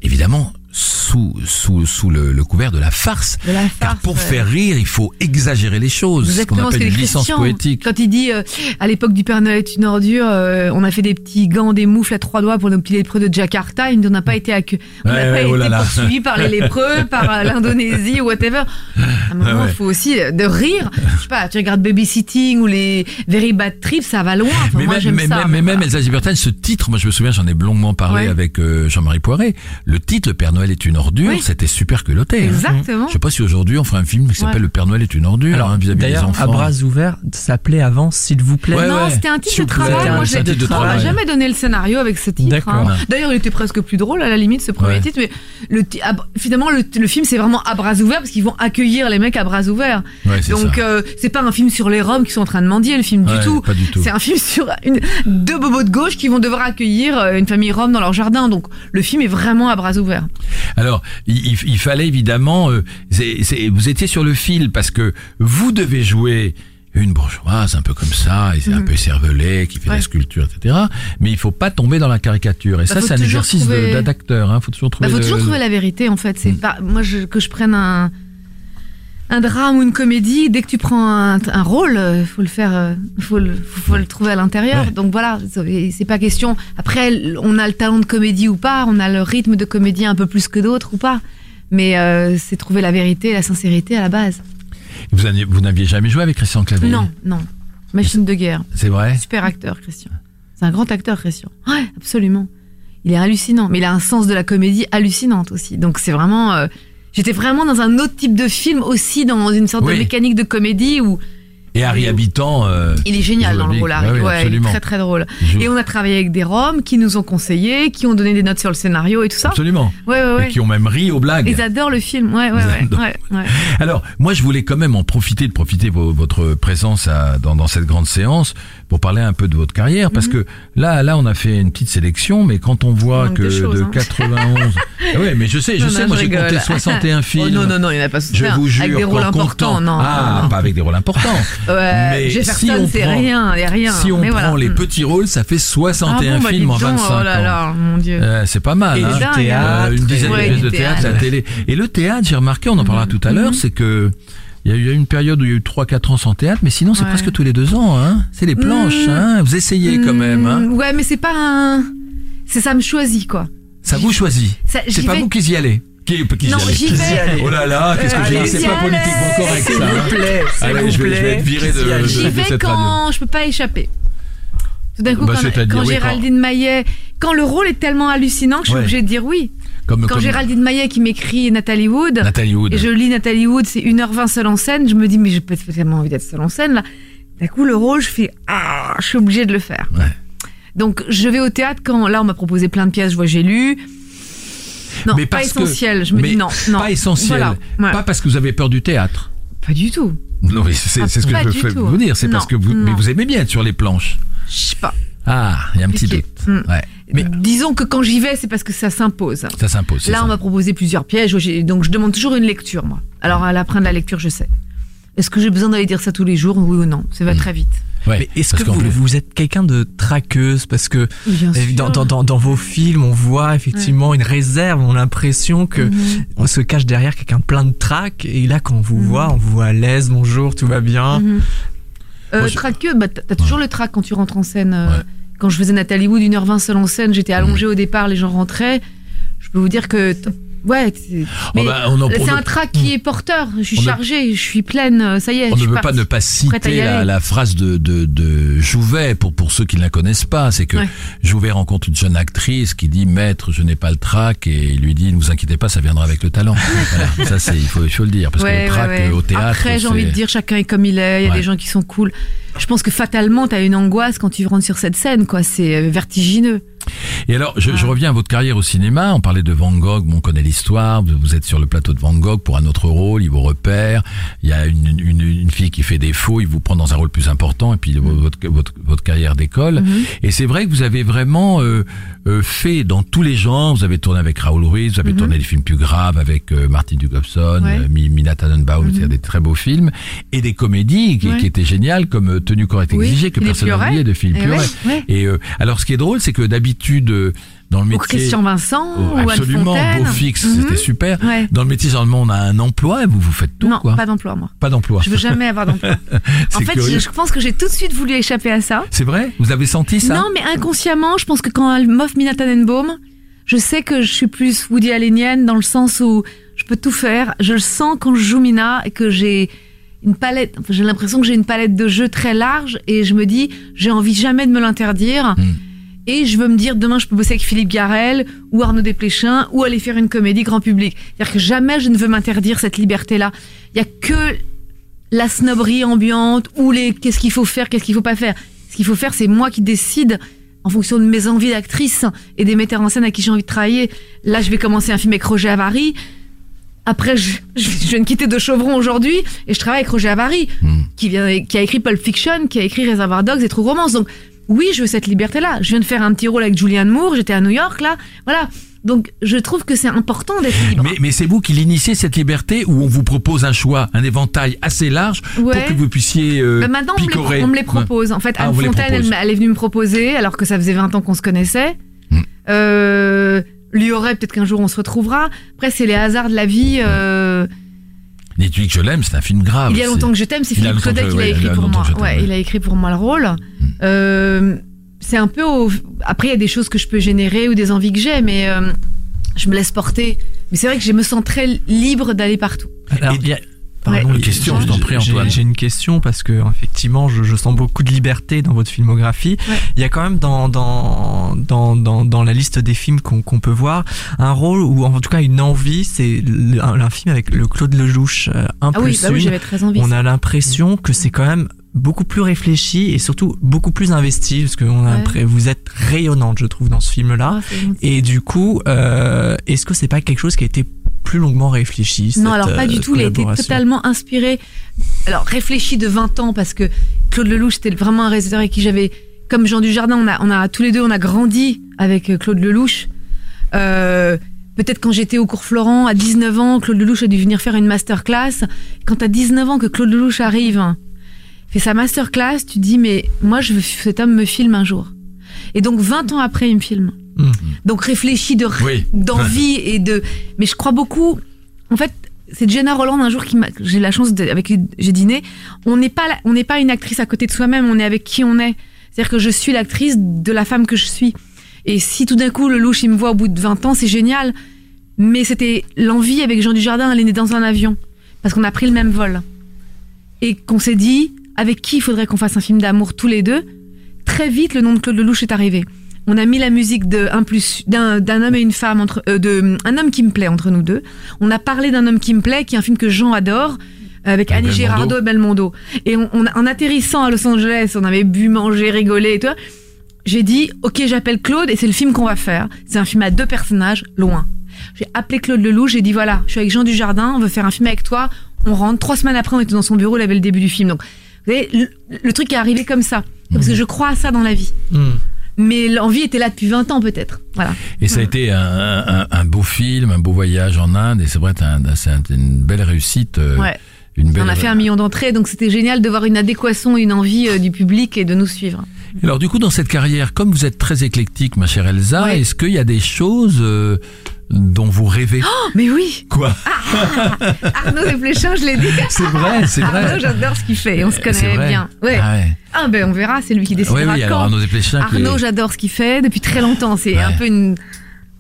évidemment sous sous sous le, le couvert de la farce. De la Car farce, pour ouais. faire rire, il faut exagérer les choses, ce qu'on Exactement ce appelle que une licence poétique. Quand il dit euh, à l'époque du Père Noël est une ordure, euh, on a fait des petits gants, des moufles à trois doigts pour nos petits lépreux de Jakarta. Il dit, on n'a pas été, on n'a Ouais, pas ouais, été oh là. poursuivi par les lépreux, [laughs] par euh, l'Indonésie ou whatever. À un moment, il faut aussi de rire. Je sais pas, tu regardes Babysitting ou les Very Bad Trips, ça va loin. Enfin, mais moi, même, mais, ça. même- mais même Elsa Zieberstein, ce titre, moi je me souviens, j'en ai longuement parlé avec euh, Jean-Marie Poiret. Le titre, Le Père Noël Noël est une ordure, Oui. c'était super culotté. hein. Exactement. Je sais pas si aujourd'hui on ferait un film qui s'appelle Ouais. Le Père Noël est une ordure Alors, hein, vis-à-vis des d'ailleurs, enfants. à bras ouverts, ça s'appelait avant, s'il vous plaît. Ouais, non, ouais. c'était un titre de travail. Moi, m'a travail. jamais donné le scénario avec ce titre. D'accord. hein. D'ailleurs, il était presque plus drôle à la limite ce premier Ouais. titre, mais le ti- ab- finalement le, le film c'est vraiment à bras ouverts parce qu'ils vont accueillir les mecs à bras ouverts. Ouais, c'est Donc ça. euh, c'est pas un film sur les Roms qui sont en train de mendier le film Ouais, du tout. pas du tout. C'est un film [laughs] sur une, deux bobos de gauche qui vont devoir accueillir euh, une famille Rome dans leur jardin. Donc le film est vraiment à bras ouverts. Alors, il, il- fallait évidemment, euh, c'est- c'est- vous étiez sur le fil parce que vous devez jouer une bourgeoise un peu comme ça, et c'est un Mhm. peu cervelée, qui fait de la Ouais. sculpture, etc. Mais il faut pas tomber dans la caricature. Et Bah, ça, faut c'est un exercice trouver- d'acteur. Hein. Faut toujours Bah, trouver. faut le- toujours trouver la vérité en fait. C'est Mm. pas moi je, que je prenne un un drame ou une comédie. Dès que tu prends un, un rôle, euh, faut le faire, euh, faut le faut, le trouver à l'intérieur. Ouais. Donc voilà, c'est pas question. Après, on a le talent de comédie ou pas, on a le rythme de comédie un peu plus que d'autres ou pas. Mais euh, c'est trouver la vérité, la sincérité à la base. Vous n'aviez- vous n'aviez jamais joué avec Christian Clavier? Non, non. Machine de guerre. C'est vrai? Super acteur, Christian. C'est un grand acteur, Christian. Ouais, absolument. Il est hallucinant, mais il a un sens de la comédie hallucinante aussi. Donc c'est vraiment. euh, J'étais vraiment dans un autre type de film aussi, dans une sorte Oui. de mécanique de comédie où Et Harry Habitant. euh, il est génial dans le rôle. Harry. oui, Ouais, est absolument. très très drôle. Et on a travaillé avec des Roms qui nous ont conseillé, qui ont donné des notes sur le scénario et tout ça. Absolument. Ouais, ouais, ouais. Et qui ont même ri aux blagues. Ils adorent le film. Ouais, ouais, ouais. adorent. ouais, ouais. Alors, moi, je voulais quand même en profiter, de profiter de vo- votre présence à- dans, dans cette grande séance pour parler un peu de votre carrière, parce que là, là, on a fait une petite sélection, mais quand on voit Mhm. que de choses, de hein. 91, [laughs] Ah ouais, mais je sais, je Non, sais, non, moi j'ai compté rigole. 61 [laughs] films. Oh non, non, non, il n'y en a pas Je vous jure, Avec des rôles importants, non. Ah, non. pas avec des rôles importants. [laughs] Ouais, mais Jefferson, si on c'est prend- rien. Si on Mais prend voilà. les petits rôles, ça fait 61 Ah bon, bah, films en dis donc, 25 Oh là ans. là, mon Dieu. Euh, c'est pas mal. Et hein. théâtre. Euh, une dizaine de pièces de théâtre, la télé. Et le théâtre, j'ai remarqué, on en parlera tout à Mhm. l'heure, c'est que il y a eu une période où il y a eu 3-4 ans sans théâtre, mais sinon c'est Ouais. presque tous les deux ans. Hein. C'est les planches. Mhm. Hein. Vous essayez quand même. Hein. Ouais, mais c'est pas un. C'est ça me choisit, quoi. Ça vous choisit. C'est pas vais- vous qui y allez. Qui, qui Non, j'y vais. Oh là là, qu'est-ce que j'ai dit C'est pas politiquement correct S'il ça. vous hein. plaît, s'il Allez, vous je vais, je vais plaît. être viré de, de, J'y vais cette radio. quand je peux pas échapper. Tout d'un coup, Bah, quand, c'est-à-dire, quand oui, Géraldine Maillet, quand le rôle est tellement hallucinant que je suis obligée de dire oui. Comme, Quand comme Géraldine Maillet qui m'écrit Nathalie Wood, Nathalie Wood. et je lis Nathalie Wood, c'est 1h20 seule en scène, je me dis, mais j'ai pas tellement envie d'être seule en scène là. D'un coup, le rôle, je fais, ah, je suis obligée de le faire. Ouais. Donc, je vais au théâtre quand, là, on m'a proposé plein de pièces, je vois, j'ai lu. Non, mais pas que- essentiel. Je me mais dis non, non. Pas essentiel. Voilà. Pas parce que vous avez peur du théâtre. Pas du tout. Non, mais c'est Ah, c'est ce que je veux vous dire. C'est parce que vous, mais vous aimez bien être sur les planches. Je sais pas. Ah, il y a un petit doute. Mm. Ouais. Mais Disons que quand j'y vais, c'est parce que ça s'impose. ça s'impose. Là, ça. on m'a proposé plusieurs pièges, donc je demande toujours une lecture, moi. Alors, à la fin de la lecture, je sais. Est-ce que j'ai besoin d'aller dire ça tous les jours? Oui ou non? Ça va Mm. très vite. Ouais, Mais est-ce que vous, plus- vous êtes quelqu'un de traqueuse? Parce que euh, dans, dans, dans, dans vos films, on voit effectivement une réserve, on a l'impression que Mhm. on se cache derrière quelqu'un plein de trac. Et là, quand on vous Mhm. voit, on vous voit à l'aise, bonjour, tout va bien. Mhm. Euh, Moi, je- traqueux, bah, t'as toujours le trac quand tu rentres en scène. euh, Ouais. Quand je faisais Nathalie Wood, 1h20 seule en scène, j'étais allongée au départ, les gens rentraient. Je peux vous dire que. Ouais, c'est Oh, bah, un trac qui est porteur. Je suis ne- chargée, je suis pleine, euh, ça y est. On je ne veut pas ne pas citer la, phrase de, de, de Jouvet pour, pour ceux qui ne la connaissent pas. C'est que Ouais. Jouvet rencontre une jeune actrice qui dit Maître, je n'ai pas le trac. Et il lui dit Ne vous inquiétez pas, ça viendra avec le talent. [laughs] voilà, ça, il, faut, il faut le dire. Parce que Ouais, le trac ouais, euh, au théâtre. Après, j'ai envie de dire, chacun est comme il est. Il y a des gens qui sont cool. Je pense que fatalement, t'as une angoisse quand tu rentres sur cette scène, quoi. C'est euh, vertigineux. Et alors, je, je reviens à votre carrière au cinéma. On parlait de Van Gogh, bon, on connaît l'histoire. Vous, êtes sur le plateau de Van Gogh pour un autre rôle, il vous repère. Il y a une, une, une fille qui fait défaut, il vous prend dans un rôle plus important, et puis votre, votre, votre carrière décolle. Mhm. Et c'est vrai que vous avez vraiment euh, euh, fait dans tous les genres. Vous avez tourné avec Raoul Ruiz, vous avez Mhm. tourné des films plus graves avec euh, Martin Dugobson, Ouais. euh, Mi- Mina Tannenbaum, Mhm. c'est des très beaux films, et des comédies qui, Ouais. qui étaient géniales comme euh, Tenue correcte Oui, exigée que Philippe personne oublié de Philippe Eh ouais, ouais. Et euh, alors, ce qui est drôle, c'est que d'habitude euh, dans le Ou métier, Christian Vincent, Oh, ou Anne absolument, Fontaine. beau fixe, Mhm. c'était super. Ouais. Dans le métier, généralement, on a un emploi et vous vous faites tout, non, quoi. pas d'emploi, moi. Pas d'emploi. Je veux jamais avoir d'emploi. [laughs] en fait, je, je pense que j'ai tout de suite voulu échapper à ça. C'est vrai? Vous avez senti ça? Non, mais inconsciemment, je pense que quand elle m'offre Mina Tannenbaum, je sais que je suis plus Woody Allenienne dans le sens où je peux tout faire. Je le sens quand je joue Mina et que j'ai une palette. enfin, j'ai l'impression que j'ai une palette de jeux très large et je me dis, j'ai envie jamais de me l'interdire. Mm. et je veux me dire demain je peux bosser avec Philippe Garel ou Arnaud Desplechin ou aller faire une comédie grand public. C'est-à-dire que jamais je ne veux m'interdire cette liberté-là. Il y a que la snobberie ambiante ou les qu'est-ce qu'il faut faire, qu'est-ce qu'il faut pas faire. Ce qu'il faut faire, c'est moi qui décide en fonction de mes envies d'actrice et des metteurs en scène à qui j'ai envie de travailler. Là, je vais commencer un film avec Roger Avary. Après, je, je, je viens de quitter De Chauvron aujourd'hui et je travaille avec Roger Avary, qui, vient, qui a écrit Pulp Fiction, qui a écrit Reservoir Dogs et True Romance. Donc, oui, je veux cette liberté-là. Je viens de faire un petit rôle avec Julianne Moore, j'étais à New York, là. Voilà. Donc, je trouve que c'est important d'être libre. Mais, mais c'est vous qui l'initiez cette liberté où on vous propose un choix, un éventail assez large Ouais. pour que vous puissiez euh, Bah, maintenant, on me, les, picorer? on me les propose. En fait, Ah, Anne Fontaine, elle est venue me proposer, alors que ça faisait 20 ans qu'on se connaissait. Hmm. Euh, lui aurait, peut-être qu'un jour on se retrouvera. Après, c'est les hasards de la vie. euh, Dites-lui que je l'aime, c'est un film grave. il y a longtemps que je t'aime, c'est Philippe Claudel que- qui l'a écrit pour moi. Ouais, il a écrit pour moi le rôle. Euh, c'est un peu au... Après, il y a des choses que je peux générer ou des envies que j'ai, mais euh, je me laisse porter. Mais c'est vrai que je me sens très libre d'aller partout. Alors, il y a- Pardon, Une il- question, je t'en prie, j'ai- Antoine. J'ai une question parce que effectivement, je, je sens beaucoup de liberté dans votre filmographie. Ouais. Il y a quand même dans dans dans dans, dans la liste des films qu'on qu'on peut voir un rôle ou en tout cas une envie, c'est un, un film avec le Claude Lelouch, euh, un Ah oui, plus bah oui, une. j'avais très envie. On a l'impression que c'est quand même beaucoup plus réfléchi et surtout beaucoup plus investi parce que on a Ouais. vous êtes rayonnante, je trouve, dans ce film-là. Ah, c'est gentil. Et du coup, euh, est-ce que c'est pas quelque chose qui a été plus longuement réfléchi Non, alors pas euh, du tout. Il a été totalement inspiré. Alors réfléchi de 20 ans parce que Claude Lelouch c'était vraiment un réalisateur avec qui j'avais, comme Jean Dujardin, on a, on a tous les deux, on a grandi avec euh, Claude Lelouch. Euh, Peut-être quand j'étais au cours Florent à 19 ans, Claude Lelouch a dû venir faire une masterclass. Quand à 19 ans que Claude Lelouch arrive, hein, fait sa masterclass, tu dis mais moi je veux cet homme me filme un jour. Et donc 20 ans après il me filme. Mhm. Donc réfléchi de Oui. d'envie [laughs] et de mais je crois beaucoup en fait c'est Jenna Roland un jour qui m'a j'ai la chance de, avec qui j'ai dîné on n'est pas on n'est pas une actrice à côté de soi-même on est avec qui on est. C'est-à-dire que je suis l'actrice de la femme que je suis. Et si tout d'un coup le louche il me voit au bout de 20 ans c'est génial. Mais c'était l'envie avec Jean Dujardin elle est née dans un avion. Parce qu'on a pris le même vol. Et qu'on s'est dit avec qui il faudrait qu'on fasse un film d'amour tous les deux? Très vite le nom de Claude Lelouch est arrivé on a mis la musique plus d'un d'un homme et une femme entre euh, de un homme qui me plaît entre nous deux. On a parlé d'un homme qui me plaît, qui est un film que Jean adore. Avec Annie Belmondo. Girardot et Belmondo. Et on, on- en atterrissant à Los Angeles, on avait bu, mangé, rigolé et tout. J'ai dit, ok, j'appelle Claude et c'est le film qu'on va faire. C'est un film à deux personnages, loin. J'ai appelé Claude Lelouch, j'ai dit, voilà, je suis avec Jean Dujardin, on veut faire un film avec toi. On rentre. Trois semaines après, on était dans son bureau, il avait le début du film. Donc, vous savez, le, le truc est arrivé comme ça. Parce que je crois à ça dans la vie. Mhm. Mais l'envie était là depuis 20 ans peut-être. Voilà. Et ça a été un, un, un beau film, un beau voyage en Inde, et c'est vrai, c'est un- c'est un- une belle réussite. euh, Ouais. Une belle... On a fait un million d'entrées, donc c'était génial de voir une adéquation, une envie euh, du public et de nous suivre. Alors du coup, dans cette carrière, comme vous êtes très éclectique, ma chère Elsa, Ouais. est-ce qu'il y a des choses euh, dont vous rêvez Oh, mais oui Quoi Arnaud Desplechin, je l'ai dit. C'est vrai, c'est vrai. Arnaud, j'adore ce qu'il fait, on se connaît bien. Ouais. Ah ouais. Ah ben on verra, c'est lui qui Oui, décidera oui, alors quand. Arnaud Desplechin. Arnaud, j'adore ce qu'il fait depuis très longtemps. C'est Ouais. un peu une.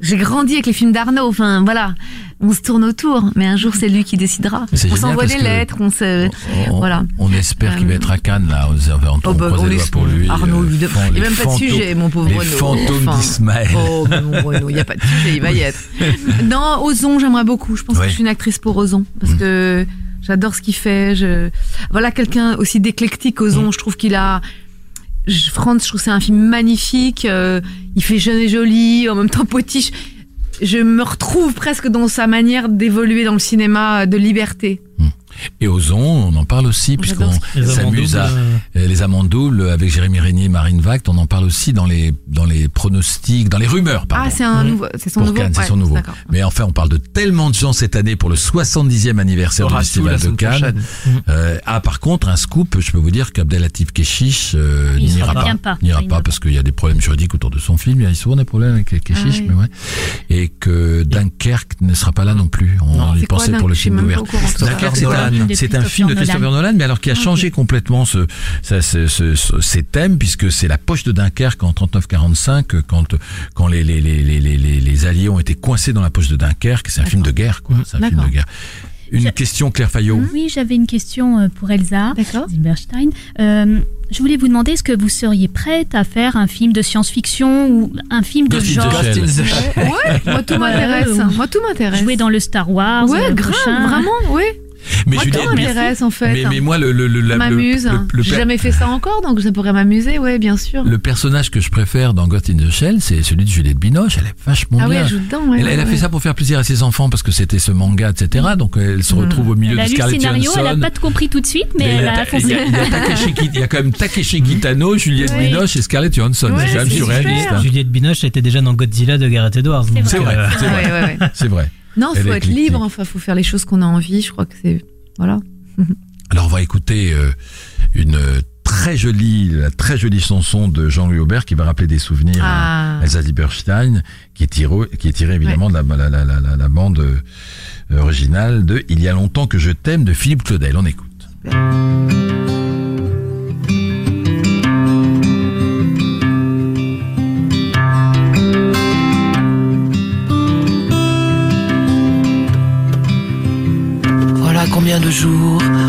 J'ai grandi avec les films d'Arnaud. Enfin voilà, on se tourne autour, mais un jour c'est lui qui décidera. On s'envoie des lettres, on se. on, Voilà. on espère qu'il va Euh, être à Cannes, là. On, on, Oh bah, on les doigts pour lui. Arnaud, euh, lui, fan- il n'y a même pas de sujet, mon pauvre Les Renaud. fantômes Enfin, d'Ismaël. Oh, mais mon Renaud, il n'y a pas de sujet, il va y être. [laughs] Non, Ozon, j'aimerais beaucoup. Je pense que je suis une actrice pour Ozon. Parce Mm. que j'adore ce qu'il fait. Je... Voilà, quelqu'un aussi d'éclectique, Ozon. Mm. Je trouve qu'il a. Franz, je trouve c'est un film magnifique. euh, il fait jeune et joli, en même temps potiche. Je me retrouve presque dans sa manière d'évoluer dans le cinéma de liberté. Et Ozon, on en parle aussi, puisqu'on s'amuse à. euh, euh, Les amants doubles avec Jérémy Régnier et Marine Vact, on en parle aussi dans les, dans les pronostics, dans les rumeurs, pardon. Ah, c'est un nouveau. C'est son pour nouveau. Cannes, c'est Ouais, son nouveau. d'accord. Mais enfin, on parle de tellement de gens cette année pour le 70e anniversaire du Festival de Cannes. Euh, ah, par contre, un scoop, je peux vous dire qu'Abdelatif Keshish euh, n'ira pas. N'ira pas parce qu'il y a des problèmes juridiques autour de son film. Il y a souvent des problèmes avec Keshish, Ah oui. mais ouais. Et que Dunkerque ne sera pas là non plus. On Non, y quoi, pensait pour le film d'ouverture. Dunkerque, c'est un, Nolan. c'est un film de Christopher Nolan, mais alors qui a changé complètement ce, ça, ce- ce- ce- ses thèmes, puisque c'est la poche de Dunkerque en 39-45, quand, quand les, les, les, les, les, les- les Alliés ont été coincés dans la poche de Dunkerque. C'est un film de guerre, quoi. C'est un film de guerre. une question, Claire Fayot. Oui, j'avais une question euh, pour Elsa D'accord. Zilberstein. Euh, je voulais vous demander, est-ce que vous seriez prête à faire un film de science-fiction ou un film de Ghost genre? Ghost in the Shell. Ouais, moi tout Ouais, m'intéresse. Moi tout m'intéresse. jouer dans le Star Wars Ouais, euh, grave, prochain vraiment, oui. Mais Moi Juliette, mais, m'intéresse en fait. mais, mais moi, le, le, le, la- m'amuse. le- le J'ai jamais fait ça encore, donc ça pourrait m'amuser, ouais, bien sûr. le personnage que je préfère dans Ghost in the Shell, c'est celui de Juliette Binoche. Elle est vachement Ah oui, bien. elle joue dedans, ouais. elle, elle a fait ça pour faire plaisir à ses enfants parce que c'était ce manga, etc. Donc elle se retrouve au milieu Elle de a lu le Scarlett scénario, elle Johansson. n'a pas compris tout de suite, mais Mais elle il y a a- il y foncé. a- y y quand même Takeshi Kitano, Juliette Oui. Binoche et Scarlett Johansson. Ouais, c'est quand même surréaliste. hein. Juliette Binoche était déjà dans Godzilla de Gareth Edwards. donc, C'est vrai, euh, c'est vrai. Non, Elle faut être libre, enfin, faut faire les choses qu'on a envie, je crois que c'est. Voilà. [laughs] Alors on va écouter euh, une très jolie, la très jolie chanson de Jean-Louis Aubert qui va rappeler des souvenirs Ah. à Elsa Lieberstein, qui est tirée, qui est tirée évidemment de la, la, la, la, la- la bande euh, originale de Il y a longtemps que je t'aime de Philippe Claudel. On écoute.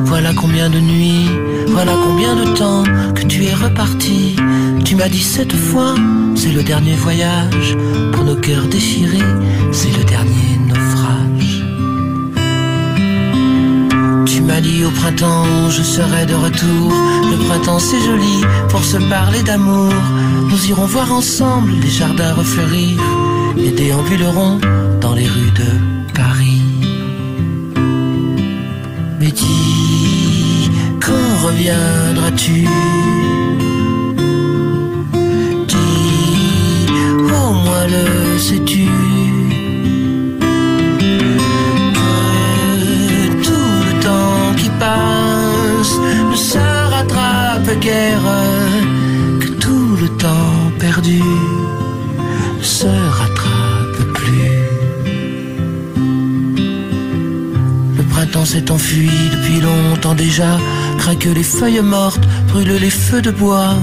Voilà combien de nuits, voilà combien de temps que tu es reparti. Tu m'as dit cette fois, c'est le dernier voyage, pour nos cœurs déchirés, c'est le dernier naufrage. Tu m'as dit au printemps, je serai de retour. Le printemps c'est joli pour se parler d'amour. Nous irons voir ensemble les jardins refleurir et déambulerons dans les rues de Mais dis, quand reviendras-tu? Dis, au moins le sais-tu? Que tout le temps qui passe ne se rattrape guère Que tout le temps perdu Printemps s'est enfui depuis longtemps déjà. Craquent les feuilles mortes, brûlent les feux de bois.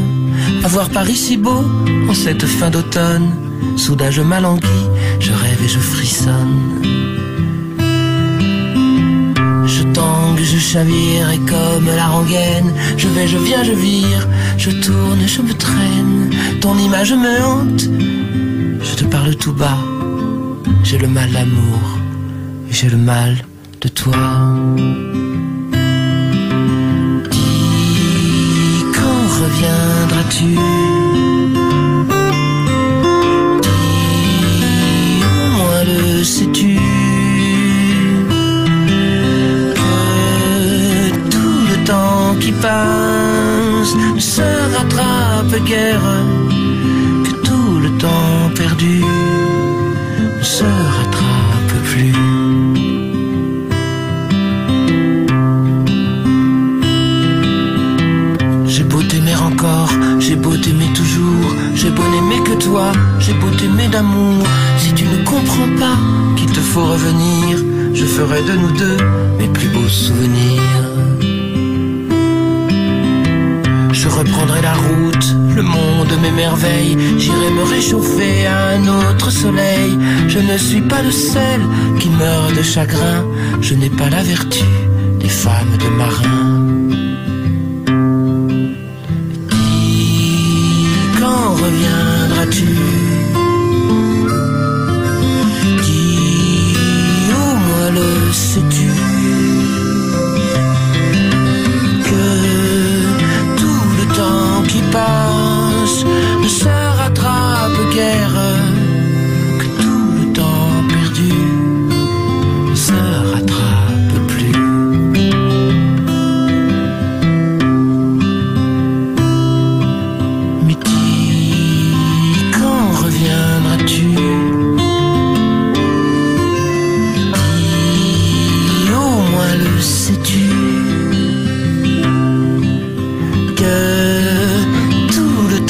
À voir Paris si beau en cette fin d'automne. Soudain je m'alanguis, je rêve et je frissonne. Je tangue, je chavire et comme la rengaine, je vais, je viens, je vire, je tourne, je me traîne. Ton image me hante, je te parle tout bas. J'ai le mal d'amour, et j'ai le mal de toi. Dis, quand reviendras-tu? Dis, au le sais-tu? Que tout le temps qui passe ne se rattrape guère Que tout le temps perdu ne se rattrape j'ai beau n'aimer que toi, j'ai beau t'aimer d'amour. Si tu ne comprends pas qu'il te faut revenir, je ferai de nous deux mes plus beaux souvenirs. Je reprendrai la route, le monde m'émerveille, j'irai me réchauffer à un autre soleil. Je ne suis pas le seul qui meurt de chagrin, je n'ai pas la vertu des femmes de marins.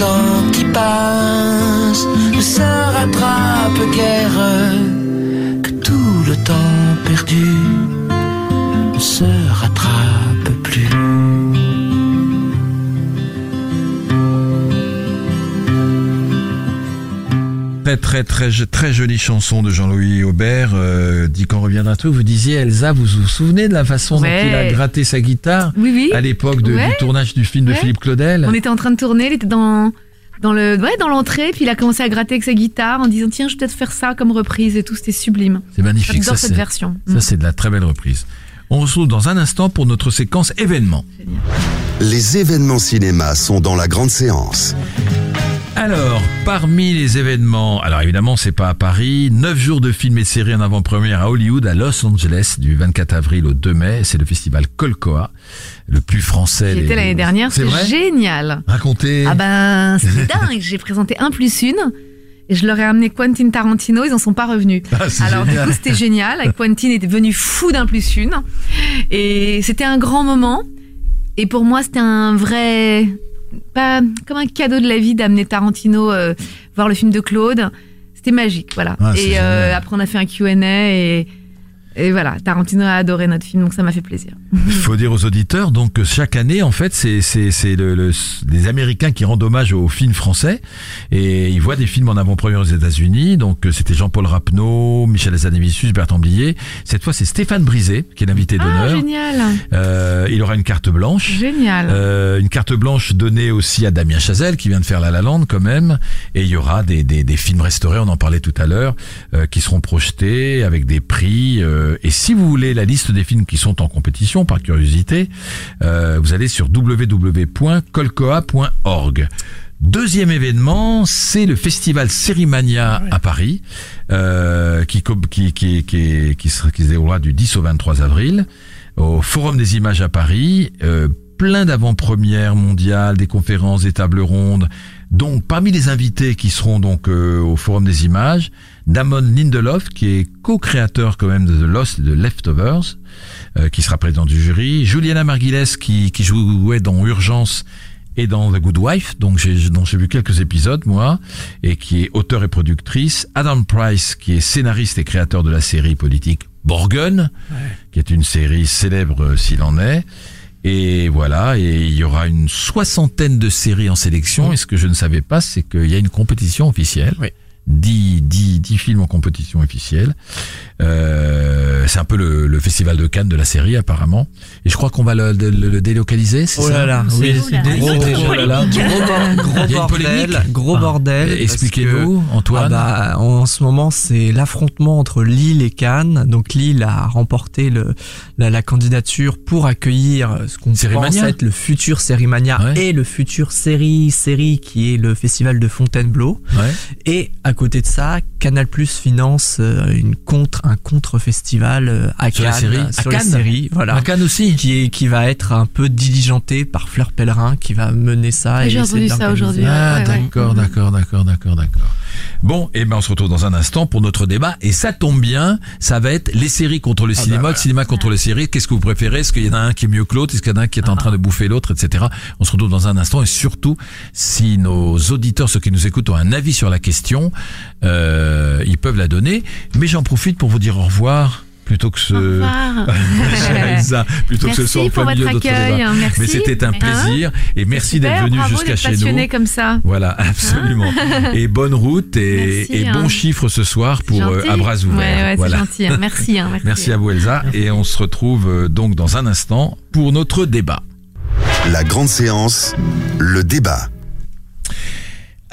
Temps qui passe ne se rattrape guère très très très très jolie chanson de Jean-Louis Aubert. Euh, dit qu'on reviendra tout. Vous disiez Elsa, vous vous souvenez de la façon dont il a gratté sa guitare Oui, oui. à l'époque Ouais. du tournage du film de. Philippe Claudel On était en train de tourner, il était dans dans le ouais, dans l'entrée, puis il a commencé à gratter avec sa guitare en disant tiens, je vais peut-être faire ça comme reprise et tout, c'était sublime. C'est magnifique. J'adore cette c'est- version. Ça, Mm. c'est de la très belle reprise. On se retrouve dans un instant pour notre séquence événements. Les événements cinéma sont dans la grande séance. Alors, parmi les événements, alors évidemment, c'est pas à Paris, 9 jours de films et séries en avant-première à Hollywood, à Los Angeles, du 24 avril au 2 mai. C'est le festival Colcoa, le plus français. J'y des- étais l'année dernière, C'est génial. Racontez. Ah ben, c'est [laughs] dingue. J'ai présenté un plus une. Et je leur ai amené Quentin Tarantino, ils en sont pas revenus. Ah, Alors génial. du coup c'était génial. Et Quentin était devenu fou d'un plus une. Et c'était un grand moment. Et pour moi c'était un vrai, pas comme un cadeau de la vie d'amener Tarantino euh, voir le film de Claude. C'était magique, voilà. Ah, et euh, après on a fait un Q&A et et voilà, Tarantino a adoré notre film, donc ça m'a fait plaisir. Il faut dire aux auditeurs donc que chaque année en fait c'est c'est c'est le, le- les Américains qui rendent hommage aux films français et ils voient des films en avant-première aux États-Unis donc euh, c'était Jean-Paul Rapneau, Michel Hazanavicius, Bertrand Blier. Cette fois c'est Stéphane Brisé qui est l'invité Ah d'honneur. génial, Euh, il aura une carte blanche. génial. Euh, une carte blanche donnée aussi à Damien Chazelle qui vient de faire La La Land quand même et il y aura des, des, des films restaurés on en parlait tout à l'heure euh, qui seront projetés avec des prix euh, et si vous voulez la liste des films qui sont en compétition par curiosité euh, vous allez sur www.colcoa.org Deuxième événement, c'est le festival Sérimania à Paris, euh, qui, co- qui, qui, qui, qui, sera- qui se déroulera du 10 au 23 avril au Forum des images à Paris. Euh, plein d'avant-premières mondiales, des conférences, des tables rondes. Donc, parmi les invités qui seront donc euh, au Forum des images, Damon Lindelof, qui est co-créateur quand même de The Lost et de Leftovers, euh, qui sera président du jury. Juliana Margulies, qui, qui jouait dans Urgence et dans The Good Wife, donc j'ai, dont j'ai vu quelques épisodes moi, et qui est auteur et productrice. Adam Price, qui est scénariste et créateur de la série politique Borgen, qui est une série célèbre euh, s'il en est. Et voilà, et il y aura une soixantaine de séries en sélection. Et ce que je ne savais pas, c'est qu'il y a une compétition officielle. Oui. 10, 10, 10 films en compétition officielle. Euh, c'est un peu le, le festival de Cannes de la série apparemment. Et je crois qu'on va le, le- le délocaliser, c'est Oh ça là là, C'est- oui, gros, gros, oh là gros, bordel, gros bordel. Expliquez-nous, que- Antoine. Ah bah, en ce moment, c'est l'affrontement entre Lille et Cannes. Donc Lille a remporté le, la, la candidature pour accueillir ce qu'on pense être le futur Sérimania Ouais. et le futur série série qui est le festival de Fontainebleau. Ouais. Et à côté de ça, Canal Plus finance euh, une contre un contre-festival euh, à Sur Cannes la série À sur les Cannes séries, voilà. À Cannes aussi. Qui est qui va être un peu diligenté par Fleur Pellerin qui va mener ça. Ah, j'ai entendu ça aujourd'hui. Ah, Ouais, ouais. d'accord, d'accord, d'accord, d'accord, d'accord. Bon, et ben on se retrouve dans un instant pour notre débat. Et ça tombe bien, ça va être les séries contre le cinéma, le cinéma contre les séries. Qu'est-ce que vous préférez? Est-ce qu'il y en a un qui est mieux que l'autre? Est-ce qu'il y en a un qui est en train de bouffer l'autre, etc. On se retrouve dans un instant. Et surtout, si nos auditeurs, ceux qui nous écoutent, ont un avis sur la question, euh, ils peuvent la donner. Mais j'en profite pour vous dire au revoir. Plutôt que ce, Au revoir. [laughs] Chère Elsa, plutôt que ce soit au pour votre accueil, hein, merci. Mais c'était un Hein plaisir et merci d'être venu jusqu'à chez nous. comme ça. Voilà, absolument. [laughs] et bonne route et, Merci, et hein. bons chiffres ce soir pour euh, à bras ouverts. Ouais, ouais, voilà. c'est gentil. hein. Merci, hein, merci. Merci à vous Elsa et on se retrouve euh, donc dans un instant pour notre débat. La grande séance, le débat.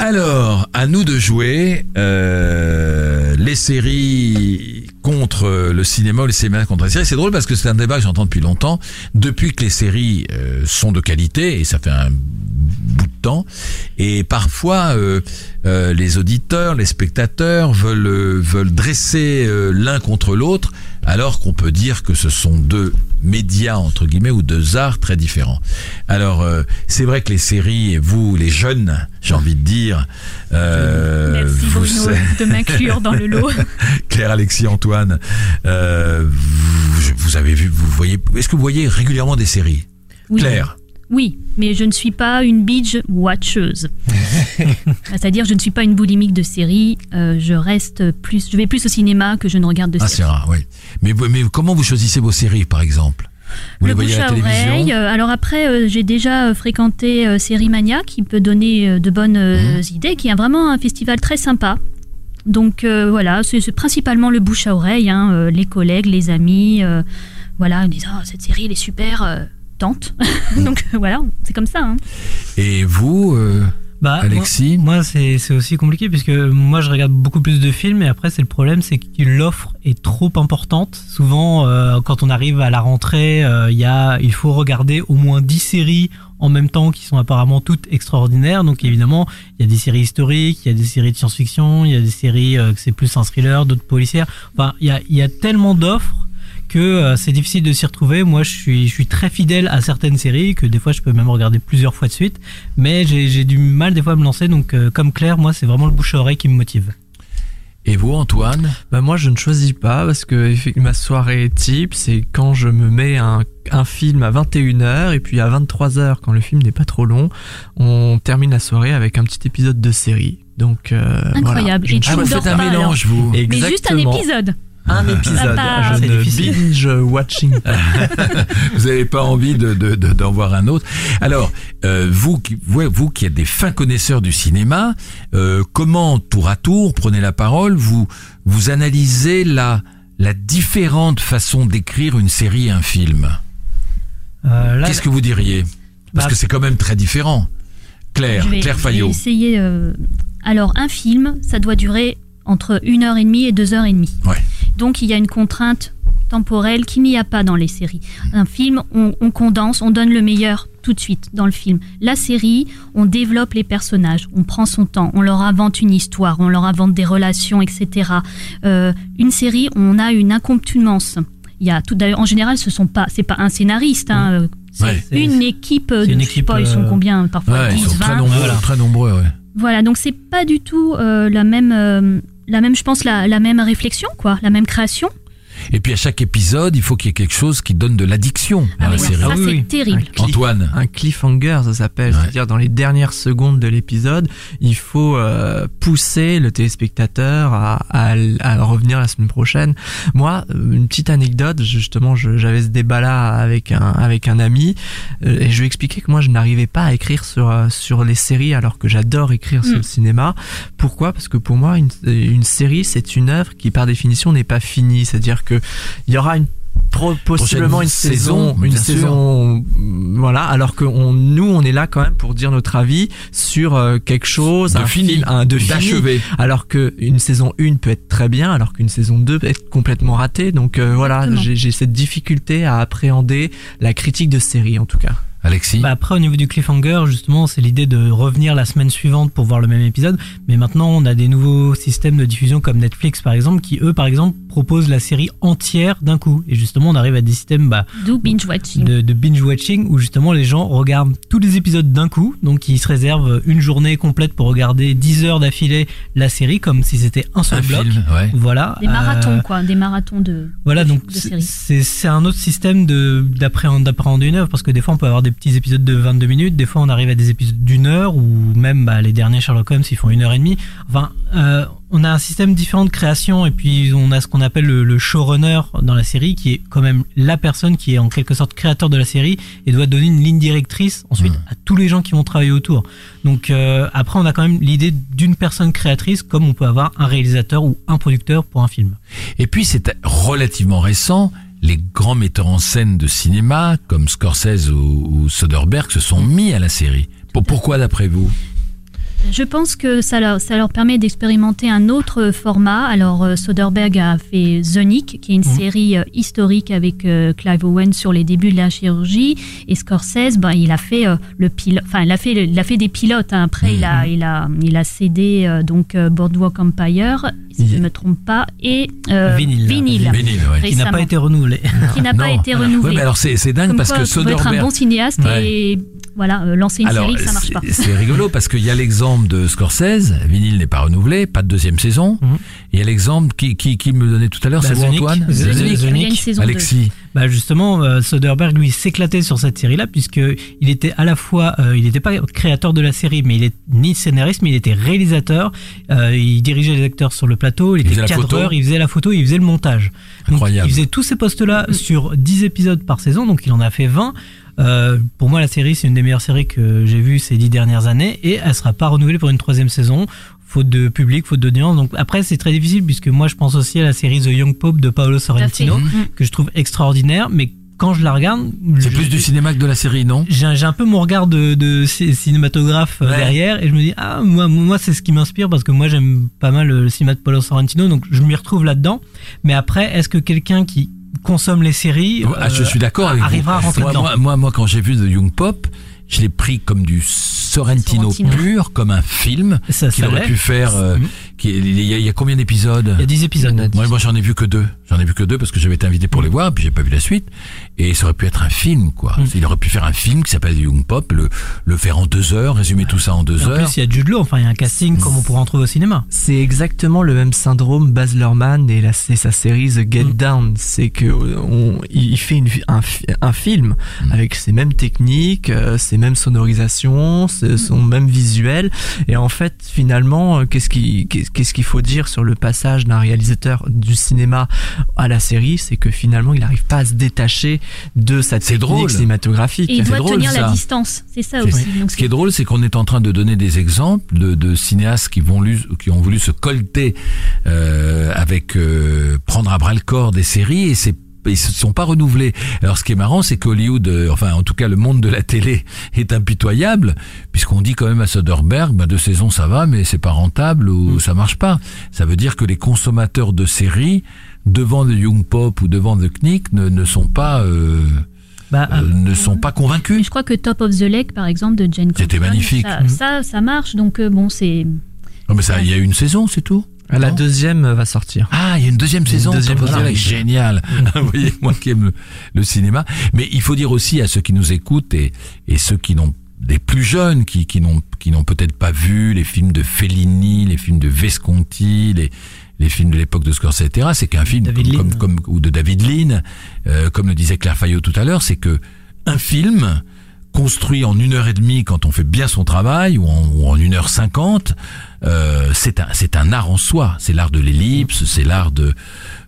Alors, à nous de jouer euh, les séries contre le cinéma les cinémas contre les séries. C'est drôle parce que c'est un débat que j'entends depuis longtemps. Depuis que les séries euh, sont de qualité, et ça fait un bout de temps, et parfois euh, les auditeurs, les spectateurs veulent, veulent dresser l'un contre l'autre, alors qu'on peut dire que ce sont deux médias, entre guillemets, ou deux arts très différents. Alors, euh, c'est vrai que les séries, et vous, les jeunes, j'ai envie de dire, euh, Merci vous Bruno de m'inclure dans le lot. [laughs] Claire, Alexis, Antoine, euh, vous, vous avez vu, vous voyez, est-ce que vous voyez régulièrement des séries? Oui. Claire Oui, mais je ne suis pas une binge watcheuse. [laughs] C'est-à-dire, je ne suis pas une boulimique de séries. euh, je reste plus, je vais plus au cinéma que je ne regarde de Ah, séries. c'est rare, oui. Mais, mais comment vous choisissez vos séries, par exemple? Vous le les voyez bouche à oreille. euh, Alors après, euh, j'ai déjà fréquenté euh, Série Mania, qui peut donner de bonnes Mhm. idées, qui est vraiment un festival très sympa. Donc voilà, c'est principalement le bouche à oreille, hein, les collègues, les amis, voilà, ils disent ah cette série elle est super, tente. [laughs] Donc euh, voilà, c'est comme ça. hein. Et vous, euh, Bah, Alexis Moi, moi, c'est aussi compliqué puisque moi je regarde beaucoup plus de films et après c'est le problème c'est que l'offre est trop importante. Souvent euh, quand on arrive à la rentrée, euh, il y a il faut regarder au moins 10 séries en même temps qui sont apparemment toutes extraordinaires. Donc évidemment, il y a des séries historiques, il y a des séries de science-fiction, il y a des séries euh, que c'est plus un thriller, d'autres policières. Enfin, il y a il y a tellement d'offres que euh, c'est difficile de s'y retrouver. Moi, je suis, je suis très fidèle à certaines séries que des fois je peux même regarder plusieurs fois de suite, mais j'ai j'ai du mal des fois à me lancer. Donc, euh, comme Claire, moi, c'est vraiment le bouche à oreille qui me motive. Et vous, Antoine? Bah moi je ne choisis pas parce que ma soirée type c'est quand je me mets un, un film à 21h et puis à 23h quand le film n'est pas trop long, on termine la soirée avec un petit épisode de série. Donc euh, Incroyable. voilà. Je Et ne tu Ah, un pas, alors. mélange, vous. Mais juste un Exactement. épisode. Un [laughs] épisode. pas- Je ne binge watching pas. [laughs] Vous n'avez pas envie de, de- de- d'en voir un autre. Alors, euh, vous, qui, vous, vous qui êtes des fins connaisseurs du cinéma, euh, comment tour à tour, prenez la parole, vous, vous analysez la, la différente façon d'écrire une série et un film? Euh, là, Qu'est-ce que vous diriez? Parce Bah, que c'est quand même très différent. Claire, Je vais- Claire je vais Fayot. essayer. euh, Alors, un film, ça doit durer entre une heure et demie et deux heures et demie. Ouais. Donc, il y a une contrainte temporelle qu'il n'y a pas dans les séries. Un film, on, on condense, on donne le meilleur tout de suite dans le film. La série, on développe les personnages, on prend son temps, on leur invente une histoire, on leur invente des relations, etc. Euh, une série, on a une accoutumance. Il y a tout d'ailleurs en général ce sont pas c'est pas un scénariste hein, c'est Ouais. C'est- une équipe une de, je sais équipe, pas ils sont euh, combien parfois? Ouais, ils 10 sont 20 très nombreux, Voilà. très nombreux. Ouais. voilà, donc c'est pas du tout euh, la même, euh, la même, je pense, la, la même réflexion, quoi, la même création. Et puis à chaque épisode, il faut qu'il y ait quelque chose qui donne de l'addiction Ah la oui, série. ça c'est oui. terrible. Un Antoine. Un cliffhanger, ça s'appelle. Ouais. C'est-à-dire, dans les dernières secondes de l'épisode, il faut euh, pousser le téléspectateur à, à, à revenir la semaine prochaine. Moi, euh, une petite anecdote, justement, je- j'avais ce débat-là avec un, avec un ami, euh, et je lui expliquais que moi, je n'arrivais pas à écrire sur, euh, sur les séries, alors que j'adore écrire sur Mm. le cinéma. Pourquoi? Parce que pour moi, une, une série, c'est une œuvre qui, par définition, n'est pas finie. C'est-à-dire que il y aura une pro- possiblement une saison, une saison, mm, voilà. Alors que on, nous, on est là quand même pour dire notre avis sur euh, quelque chose, De un fini, film, un de fini. Alors que une saison 1 peut être très bien, alors qu'une saison 2 peut être complètement ratée. Donc euh, voilà, j'ai cette difficulté à appréhender la critique de série en tout cas. Alexis. Bah après au niveau du cliffhanger justement c'est l'idée de revenir la semaine suivante pour voir le même épisode mais maintenant on a des nouveaux systèmes de diffusion comme Netflix par exemple qui eux par exemple proposent la série entière d'un coup et justement on arrive à des systèmes bah, D'où binge watching. de, de binge watching où justement les gens regardent tous les épisodes d'un coup donc ils se réservent une journée complète pour regarder 10 heures d'affilée la série comme si c'était un seul un bloc film, ouais. voilà Des Euh, marathons, quoi, des marathons de. voilà, de- donc c'est- un autre système de d'appréhender d'appréhender une œuvre parce que des fois on peut avoir des petits épisodes de 22 minutes, des fois on arrive à des épisodes d'une heure ou même bah, les derniers Sherlock Holmes ils font une heure et demie. Enfin, euh, on a un système différent de création et puis on a ce qu'on appelle le, le showrunner dans la série qui est quand même la personne qui est en quelque sorte créateur de la série et doit donner une ligne directrice ensuite à tous les gens qui vont travailler autour. Donc euh, après on a quand même l'idée d'une personne créatrice comme on peut avoir un réalisateur ou un producteur pour un film. Et puis c'est relativement récent, les grands metteurs en scène de cinéma comme Scorsese ou, ou Soderbergh se sont mis à la série. Pour- Pourquoi d'après vous? Je pense que ça leur, ça leur permet d'expérimenter un autre format. Alors, euh, Soderbergh a fait The Nick, qui est une Mhm. série euh, historique avec euh, Clive Owen sur les débuts de la chirurgie. Et Scorsese, ben, il a fait euh, le pilote. Enfin, il a fait, il a fait des pilotes. hein. Après, il a, il a, il a cédé euh, donc euh, Boardwalk Empire, si je ne me trompe pas, et euh, Vinyle, ouais. Qui n'a pas été renouvelé. [laughs] Qui n'a pas été Ouais, renouvelé. mais alors c'est c'est dingue Comme parce quoi, que peux être un Soderbergh. bon cinéaste Ouais. et voilà, euh, lancer une Alors, série, ça marche pas. c'est rigolo parce qu'il y a l'exemple de Scorsese, vinyle n'est pas renouvelé, pas de deuxième saison. Et il y a l'exemple qui, qui, qui me donnait tout à l'heure, Bah, c'est. Antoine The- The The Nick, il y a une Nick. saison 2. Alexis. Bah justement, euh, Soderbergh lui s'éclatait sur cette série-là puisque il était à la fois, euh, il n'était pas créateur de la série, mais il est ni scénariste, mais il était réalisateur. Euh, il dirigeait les acteurs sur le plateau, il, était cadreur, photo. il faisait la photo, il faisait le montage. Donc, Incroyable. il faisait tous ces postes-là sur 10 épisodes par saison, donc il en a fait 20. Euh, pour moi, la série, c'est une des meilleures séries que j'ai vues ces dix dernières années et elle sera pas renouvelée pour une troisième saison. faute de public, faute d'audience. Donc après, c'est très difficile puisque moi, je pense aussi à la série The Young Pope de Paolo Sorrentino. Mhm. que je trouve extraordinaire, mais quand je la regarde, C'est plus du cinéma que de la série, non? J'ai un, peu mon regard de, de ci- cinématographe euh, Ouais. derrière et je me dis ah moi moi c'est ce qui m'inspire parce que moi j'aime pas mal le cinéma de Paolo Sorrentino donc je m'y retrouve là-dedans mais après est-ce que quelqu'un qui consomme les séries Ah, je euh, suis d'accord avec vous. arrivera à rentrer moi, dedans moi, moi, moi, quand j'ai vu The Young Pop, je l'ai pris comme du Sorrentino, Sorrentino. pur, comme un film qu'il aurait pu faire. euh, Mhm. Il, y a, il y a combien d'épisodes il y a 10 épisodes Moi, moi j'en ai vu que deux. J'en ai vu que deux parce que j'avais été invité pour les voir, puis j'ai pas vu la suite. Et ça aurait pu être un film, quoi. Mm. Il aurait pu faire un film qui s'appelle Young Pop, le, le faire en deux heures, résumer tout ça en deux Et en heures. plus il y a Jude Law enfin il y a un casting comme on pourrait en trouver au cinéma C'est exactement le même syndrome Baz Luhrmann et, la, et sa série The Get Mm. Down. C'est que euh, on, il fait une, un, fi- un film Mm. avec ses mêmes techniques, euh, ses mêmes sonorisations, ce- son même visuel. Et en fait, finalement, euh, qu'est-ce qui- qu'est-ce qu'il faut dire sur le passage d'un réalisateur du cinéma à la série C'est que finalement, il n'arrive pas à se détacher de sa technique drôle. cinématographique. Et il C'est doit drôle, tenir ça. la distance. C'est ça C'est- aussi. Donc Ce qui est drôle, c'est qu'on est en train de donner des exemples de, de cinéastes qui, vont lu- qui ont voulu se colter euh, avec euh, prendre à bras le corps des séries et c'est ils se sont pas renouvelés. Alors ce qui est marrant, c'est qu'Hollywood, euh, enfin en tout cas le monde de la télé [laughs] est impitoyable, puisqu'on dit quand même à Soderbergh, bah, deux saisons ça va, mais c'est pas rentable ou ça marche pas. Ça veut dire que les consommateurs de séries devant The Young Pop ou devant The Knick ne, ne sont pas euh, bah, euh, ne sont pas convaincus. je crois que Top of the Lake, par exemple, de Jane C'était magnifique. Ça, Mhm. ça, ça marche. Donc bon, c'est. Non, mais ça, il y a une saison, c'est tout. La deuxième va sortir. Ah, il y a une deuxième une saison. deuxième. Lake, génial. [laughs] Vous voyez, moi qui aime le, le cinéma. Mais il faut dire aussi à ceux qui nous écoutent et, et ceux qui n'ont des plus jeunes qui, qui n'ont qui n'ont peut-être pas vu les films de Fellini, les films de Visconti, les les films de l'époque de Scorsese, etc. C'est qu'un film comme, comme, comme- ou de David Lean, euh, comme le disait Claire Fayot tout à l'heure, c'est que un film construit en une heure et demie quand on fait bien son travail ou en, ou en une heure cinquante, euh, c'est un c'est un art en soi. C'est l'art de l'ellipse, c'est l'art de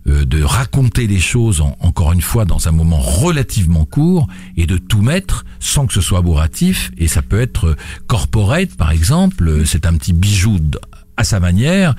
euh, de raconter les choses en- encore une fois dans un moment relativement court et de tout mettre sans que ce soit bourratif. Et ça peut être euh, corporate par exemple. Euh, C'est un petit bijou à sa manière.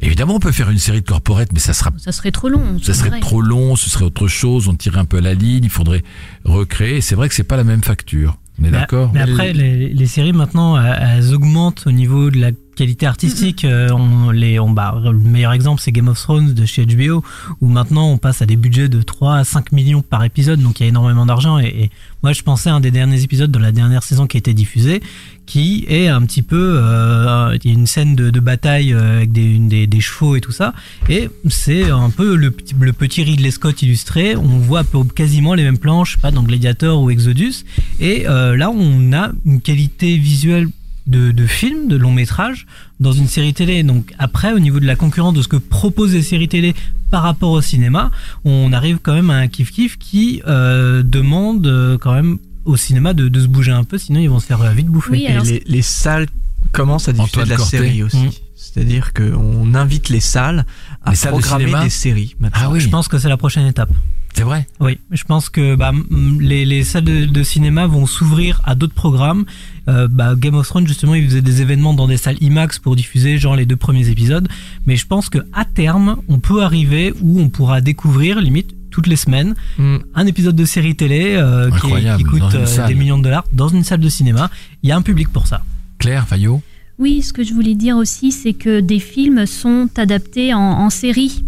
Évidemment, on peut faire une série de corporate, mais ça sera Ça serait trop long. ça serait vrai. trop long, ce serait autre chose, on tirait un peu la ligne, il faudrait recréer. C'est vrai que c'est pas la même facture. On est d'accord? Mais après, les, les séries maintenant, elles augmentent au niveau de la qualité artistique. Euh, on, les, on, bah, le meilleur exemple, c'est Game of Thrones de chez HBO, où maintenant on passe à des budgets de 3 à 5 millions par épisode, donc il y a énormément d'argent. Et, et moi, je pensais à un des derniers épisodes de la dernière saison qui a été diffusée, qui est un petit peu, euh, il y a une scène de, de bataille euh, avec des, une des, des chevaux et tout ça, et c'est un peu le, petit- le petit Ridley Scott illustré. On voit quasiment les mêmes planches, pas dans Gladiator ou Exodus, et euh, là on a une qualité visuelle de, de film, de long métrage dans une série télé. Donc après, au niveau de la concurrence de ce que proposent les séries télé par rapport au cinéma, on arrive quand même à un kiff kiff qui euh, demande euh, quand même au cinéma de, de se bouger un peu, sinon ils vont se faire euh, vite bouffer. Oui, Et les, les salles commencent à diffuser de la Corté. série aussi. Mm. C'est-à-dire qu'on invite les salles à Les salles de programmer des séries. maintenant. Ah oui, Je pense que c'est la prochaine étape. C'est vrai. Oui, je pense que bah, les, les salles de, de cinéma vont s'ouvrir à d'autres programmes. Euh, bah, Game of Thrones, justement, ils faisaient des événements dans des salles IMAX pour diffuser genre les deux premiers épisodes. Mais je pense que à terme, on peut arriver où on pourra découvrir, limite, toutes les semaines, Mm. un épisode de série télé euh, qui, coûte euh, des millions de dollars dans une salle de cinéma. Il y a un public pour ça. Claire Fayot Oui, ce que je voulais dire aussi, c'est que des films sont adaptés en, en série.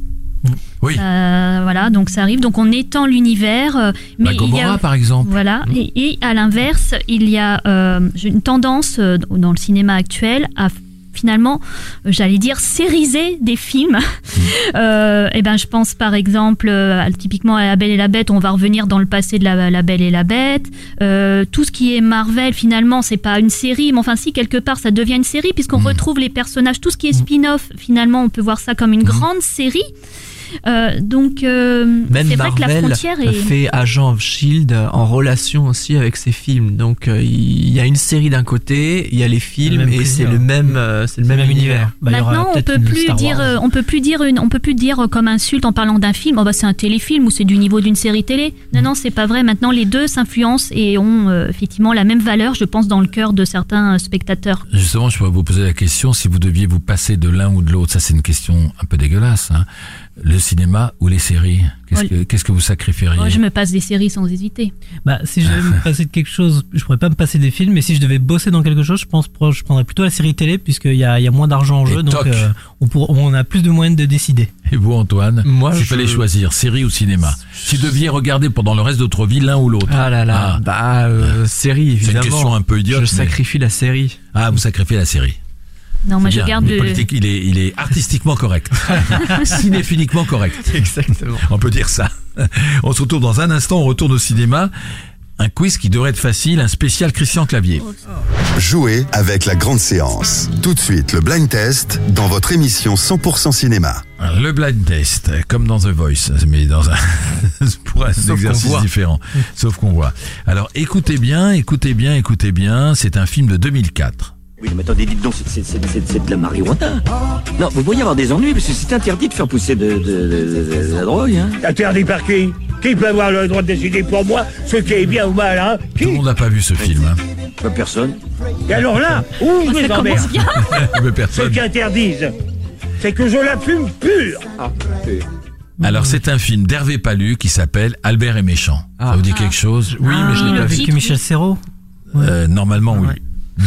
Oui. Euh, voilà, donc ça arrive. Donc on étend l'univers. euh, mais Bah, il y Gomorrah, a, par exemple. Voilà. Et, et à l'inverse, il y a euh, une tendance dans le cinéma actuel à finalement, j'allais dire, sériser des films. [laughs] Euh, et ben, je pense par exemple, euh, typiquement à La Belle et la Bête, on va revenir dans le passé de La, la Belle et la Bête. Euh, tout ce qui est Marvel, finalement, c'est pas une série, mais enfin, si, quelque part, ça devient une série, puisqu'on Mhm. retrouve les personnages, tout ce qui est spin-off, finalement, on peut voir ça comme une grande série. Euh, donc, euh, Même c'est vrai que la frontière est. fait Agent of Shield en relation aussi avec ses films. Donc euh, il y a une série d'un côté, il y a les films même et c'est le même, euh, c'est le même, univers. Bah, Maintenant, on peut plus dire, euh, on peut plus dire une, on peut plus dire euh, comme insulte en parlant d'un film. Oh bah c'est un téléfilm ou c'est du niveau d'une série télé. Non non, c'est pas vrai. Maintenant, les deux s'influencent et ont euh, effectivement la même valeur, je pense, dans le cœur de certains euh, spectateurs. Justement, je pourrais vous poser la question si vous deviez vous passer de l'un ou de l'autre. Ça, c'est une question un peu dégueulasse. Hein. Le cinéma ou les séries Qu'est-ce Oh, que qu'est-ce que vous sacrifieriez Oh, je me passe des séries sans hésiter. Bah, si je devais me passer de quelque chose, je pourrais pas me passer des films, mais si je devais bosser dans quelque chose, je pense je prendrais plutôt la série télé, puisqu'il y a, il y a moins d'argent en Et jeu, donc euh, on, pour, on a plus de moyens de décider. Et vous, Antoine Moi, S'il je- fallait choisir, série ou cinéma Si vous deviez regarder pendant le reste de votre vie l'un ou l'autre. Ah là là, Ah. bah euh, série C'est une évidemment. question un peu idiote. Je mais- sacrifie la série. Ah, vous sacrifiez la série. Non, moi C'est je bien. garde Il est le. politique, il est, il est artistiquement correct. [laughs] Cinéphiliquement correct. Exactement. On peut dire ça. On se retrouve dans un instant, on retourne au cinéma. Un quiz qui devrait être facile, un spécial Christian Clavier. Jouez avec la grande séance. Tout de suite, le blind test dans votre émission 100% cinéma. Le blind test, comme dans The Voice, mais dans un [laughs] pour un exercice différent, sauf qu'on voit. Alors écoutez bien, écoutez bien, écoutez bien. C'est un film de 2004. Oui, mais attendez, dites donc, c'est- de la marijuana. Non, vous pourriez avoir des ennuis, parce que c'est interdit de faire pousser de, de- de- de la drogue, hein. Interdit par qui? Qui peut avoir le droit de décider pour moi ce qui est bien ou mal, hein? Tout le monde n'a pas vu ce film. Hein. Pas personne. Et alors là, où je Ça les commence emmerde [laughs] Ceux personne. qui interdisent, c'est que je la fume pure Alors c'est un film d'Hervé Palu qui s'appelle Albert est méchant. Ça Ah. vous dit quelque chose? Oui, mais je l'ai pas vu. Avec Michel Serrault? Euh, Normalement oui.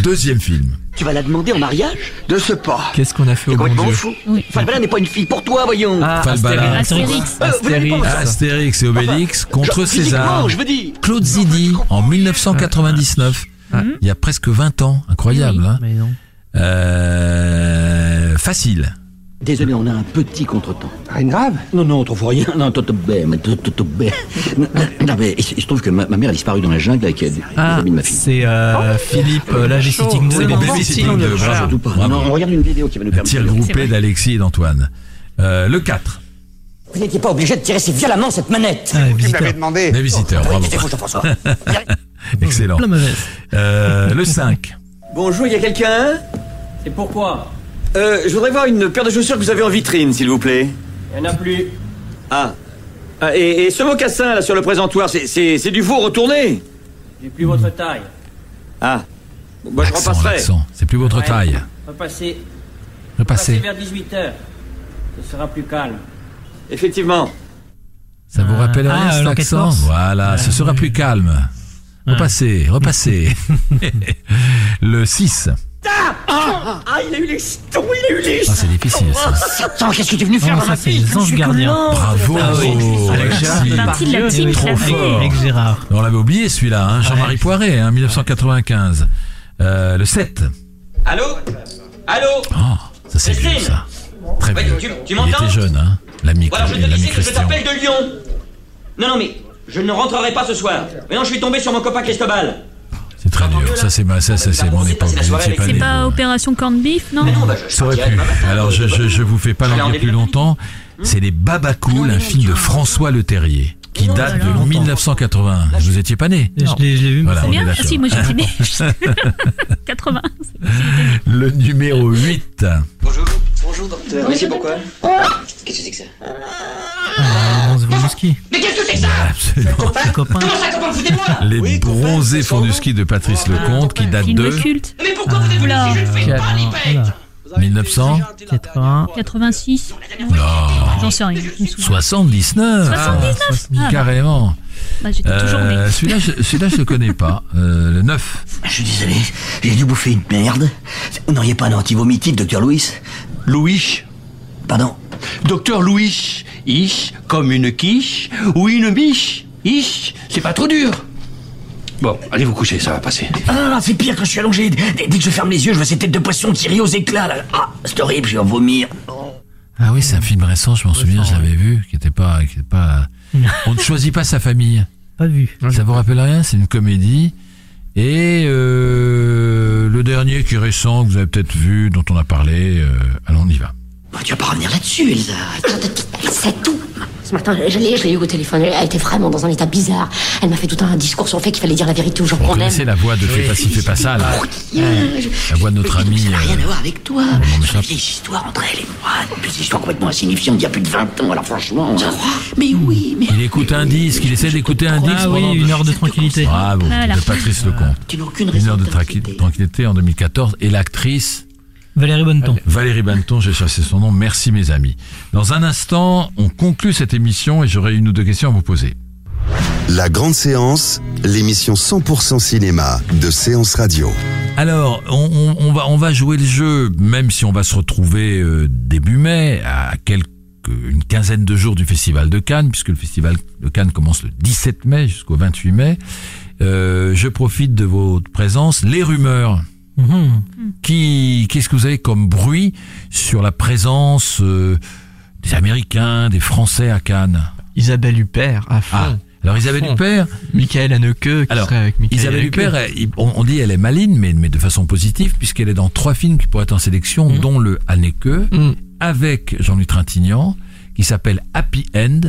Deuxième film. Tu vas la demander en mariage De ce pas. Qu'est-ce qu'on a fait au bon complètement Dieu fou. Oui. Falbala n'est pas une fille pour toi, voyons. Ah, Falbala. Astérix. Euh, Astérix. Astérix et Obélix contre Genre, César. physiquement, je veux dire. Claude Zidi en 1999. Il y a presque 20 ans. Incroyable. Hein Mais non. Euh, facile. Désolé, on a un petit contretemps. Rien de grave. Non, non, trop rien. Non, bé, mais bé. Non, non, mais il se il se trouve que ma, mère a disparu dans la jungle avec euh, des Ah, amis de ma fille. c'est euh, Philippe euh, Lagesitting C'est Bravo. Surtout pas. Non, on regarde une vidéo qui va nous Un permettre. tir groupé d'Alexis et d'Antoine. Euh, le 4. Vous n'étiez pas obligé de tirer si violemment cette manette. Ah, Qui me visiteur. l'avait demandé Les visiteurs, bravo. [laughs] Excellent. Euh, le 5. Bonjour, il y a quelqu'un? C'est pourquoi? Euh, Je voudrais voir une paire de chaussures que vous avez en vitrine, s'il vous plaît. Il n'y en a plus. Ah. Ah, et, et ce mocassin là sur le présentoir, c'est- du veau retourné J'ai plus votre taille. Ah. Bon, je L'accent, repasserai. l'accent. C'est plus votre Ouais. taille. Repassez. Repassez. vers 18h. Ce sera plus calme. Effectivement. Ça vous rappelle Ah, rien cet accent. Voilà, ce sera plus calme. Repassez, repassez. [laughs] le 6. Ah, il a eu les jetons, il a eu les Ah, c'est difficile ça. Satan, qu'est-ce que tu es venu faire Non, dans ça ma c'est fille les anges gardiens. Bravo, Ah. Avec Gérard. On l'avait oublié celui-là, hein, Jean-Marie Poiré, hein, 1995. Euh, le 7. Allô? Allô? Oh, ça c'est vieux Christine ça. Très vieux. tu- tu Il m'entends était jeune, hein. L'ami Voilà, je te l'ami disais que je t'appelle de Lyon. Non, non, mais je ne rentrerai pas ce soir. Mais non, je suis tombé sur mon copain Cristobal. C'est très dur. Ça c'est ma, ça, ça, c'est mon époque. C'est né, pas. Opération Corned Beef, non Non, bah, je Ça aurait pu. Alors je, je, je vous fais pas l'en dire plus longtemps. C'est les Babacool, un film de François Le Terrier qui date de 1981. Vous étiez pas né Je l'ai je l'ai vu. mais Voilà, C'est bien, si, moi j'étais née. 80. Le numéro 8. Bonjour. Bonjour, docteur. Mais c'est pourquoi Qu'est-ce que c'est que ça Ah, Bronze Voluski. Mais qu'est-ce que c'est que ça Absolument. Les copains. Comment ça, comment vous moi Les bronzés font du ski de Patrice Lecomte qui date de culte. Mais pourquoi vous êtes si je ne fais pas l'hypec Voilà. 1900 80. 86. Non. J'en sais rien. je me souviens. 79. 79 Ah, Carrément. bah. Euh, celui-là, je, celui-là, je le connais pas. Euh, le 9. Je suis désolé, j'ai dû bouffer une merde. Vous n'auriez pas un antivomitif, docteur Louis? Louis. Pardon Docteur Louis. Ish, comme une quiche ou une biche. Ish, c'est pas trop dur. Bon, allez vous coucher, ça va passer. Ah c'est pire quand je suis allongé. Dès, que je ferme les yeux, je vois ces têtes de poisson qui rient aux éclats, là. Ah, c'est horrible, je vais en vomir. Ah oui, c'est un film récent, je m'en souviens, je l'avais vu, qui était pas, qui était pas. [laughs] On ne choisit pas sa famille. Pas vu. Ça vous rappelle rien? C'est une comédie. Et euh, le dernier qui est récent, que vous avez peut-être vu, dont on a parlé, euh, allons, on y va. Bah, tu vas pas revenir là-dessus, Elsa. C'est tout. Ce matin, je l'ai, je l'ai eu au téléphone. Elle était vraiment dans un état bizarre. Elle m'a fait tout un discours sur le fait qu'il fallait dire la vérité aux gens qu'on aime. connaissez la voix de Fais pas ci, fais pas ça, là La voix de notre ami. Ça n'a rien euh, à voir avec toi. C'est une vieille histoire entre elle et moi. Une histoire complètement insignifiante d'il y a plus de 20 ans. Alors franchement. Mais oui, mais. Il écoute un disque, il essaie d'écouter un disque. Ah oui, une heure de tranquillité. Bravo, de Patrice Lecomte. Une heure de de tranqui- tranquillité en 2014. Et l'actrice Valérie Bonneton. Valérie Banton, j'ai cherché son nom. Merci mes amis. Dans un instant, on conclut cette émission et j'aurai une ou deux questions à vous poser. La grande séance, l'émission 100% cinéma de Séance Radio. Alors, on, on- on va on va jouer le jeu, même si on va se retrouver euh, début mai, à quelques une quinzaine de jours du Festival de Cannes, puisque le Festival de Cannes commence le 17 mai jusqu'au 28 mai. Euh, je profite de votre présence. Les rumeurs. Mhm. Qui qu'est-ce que vous avez comme bruit sur la présence euh, des Américains, des Français à Cannes? Isabelle Huppert, à fond. Ah, alors Isabelle. Huppert, Michael Haneke, qui Alors, serait avec Michael Isabelle. Huppert, on, on dit elle est maligne, mais, mais de façon positive, puisqu'elle est dans trois films qui pourraient être en sélection, Mm. dont le Haneke, Mm. avec Jean-Luc Trintignant, qui s'appelle Happy End.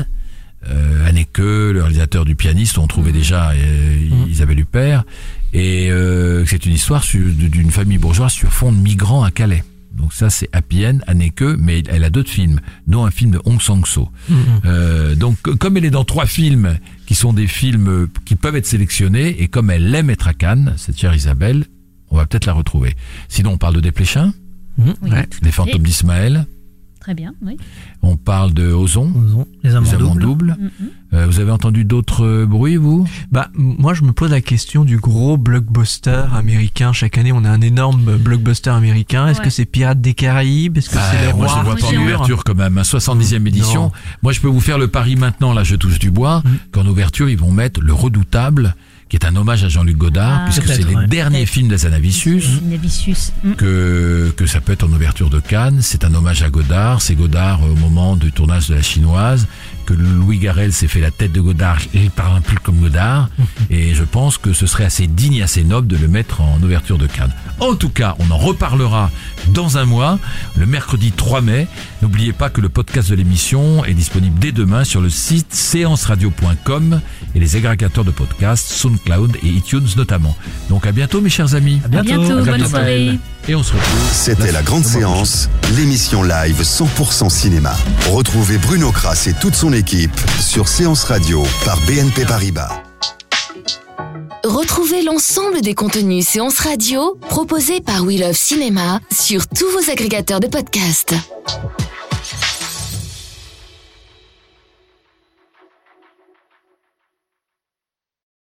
Euh, Haneke, le réalisateur du pianiste, on trouvait déjà euh. Isabelle Huppert, et euh, c'est une histoire d'une famille bourgeoise sur fond de migrants à Calais. Donc ça c'est Happy End, Haneke, mais elle a d'autres films, dont un film de Hong Sang-so. Mm, Euh, donc, comme elle est dans trois films qui sont des films euh, qui peuvent être sélectionnés, et comme elle aime être à Cannes, cette chère Isabelle, on va peut-être la retrouver. Sinon, on parle de Desplechin, Oui, Ouais. tout à Les fait. Fantômes d'Ismaël, Très bien, oui. on parle de Ozon, Les amants doubles. doubles. Mhm. Euh, vous avez entendu d'autres euh, bruits, vous? Bah, moi, je me pose la question du gros blockbuster américain. Chaque année, on a un énorme blockbuster américain. Est-ce Ouais. que c'est Pirates des Caraïbes? Est-ce que Ah, c'est les moi, rois je le vois pas en ouverture quand même, un 70e édition. Non. Moi, je peux vous faire le pari maintenant, là, je touche du bois, qu'en ouverture, ils vont mettre Le Redoutable, qui est un hommage à Jean-Luc Godard, Ah. puisque c'est les ouais. derniers films d'Azanavicius. Navicius. Mm. que, que ça peut être en ouverture de Cannes. C'est un hommage à Godard. C'est Godard euh, au moment du tournage de La Chinoise. Que Louis Garrel s'est fait la tête de Godard. Il parle un peu comme Godard. [laughs] et je pense que ce serait assez digne et assez noble de le mettre en ouverture de Cannes. En tout cas, on en reparlera dans un mois, le mercredi 3 mai. N'oubliez pas que le podcast de l'émission est disponible dès demain sur le site séanceradio.com et les agrégateurs de podcasts, SoundCloud et iTunes notamment. Donc à bientôt mes chers amis. À bientôt. À bientôt, À bonne soirée. Et on se retrouve. C'était la grande séance, l'émission live 100% cinéma. Retrouvez Bruno Kras et toute son équipe sur Séance Radio par BNP Paribas. Retrouvez l'ensemble des contenus séances radio proposés par We Love Cinéma sur tous vos agrégateurs de podcasts.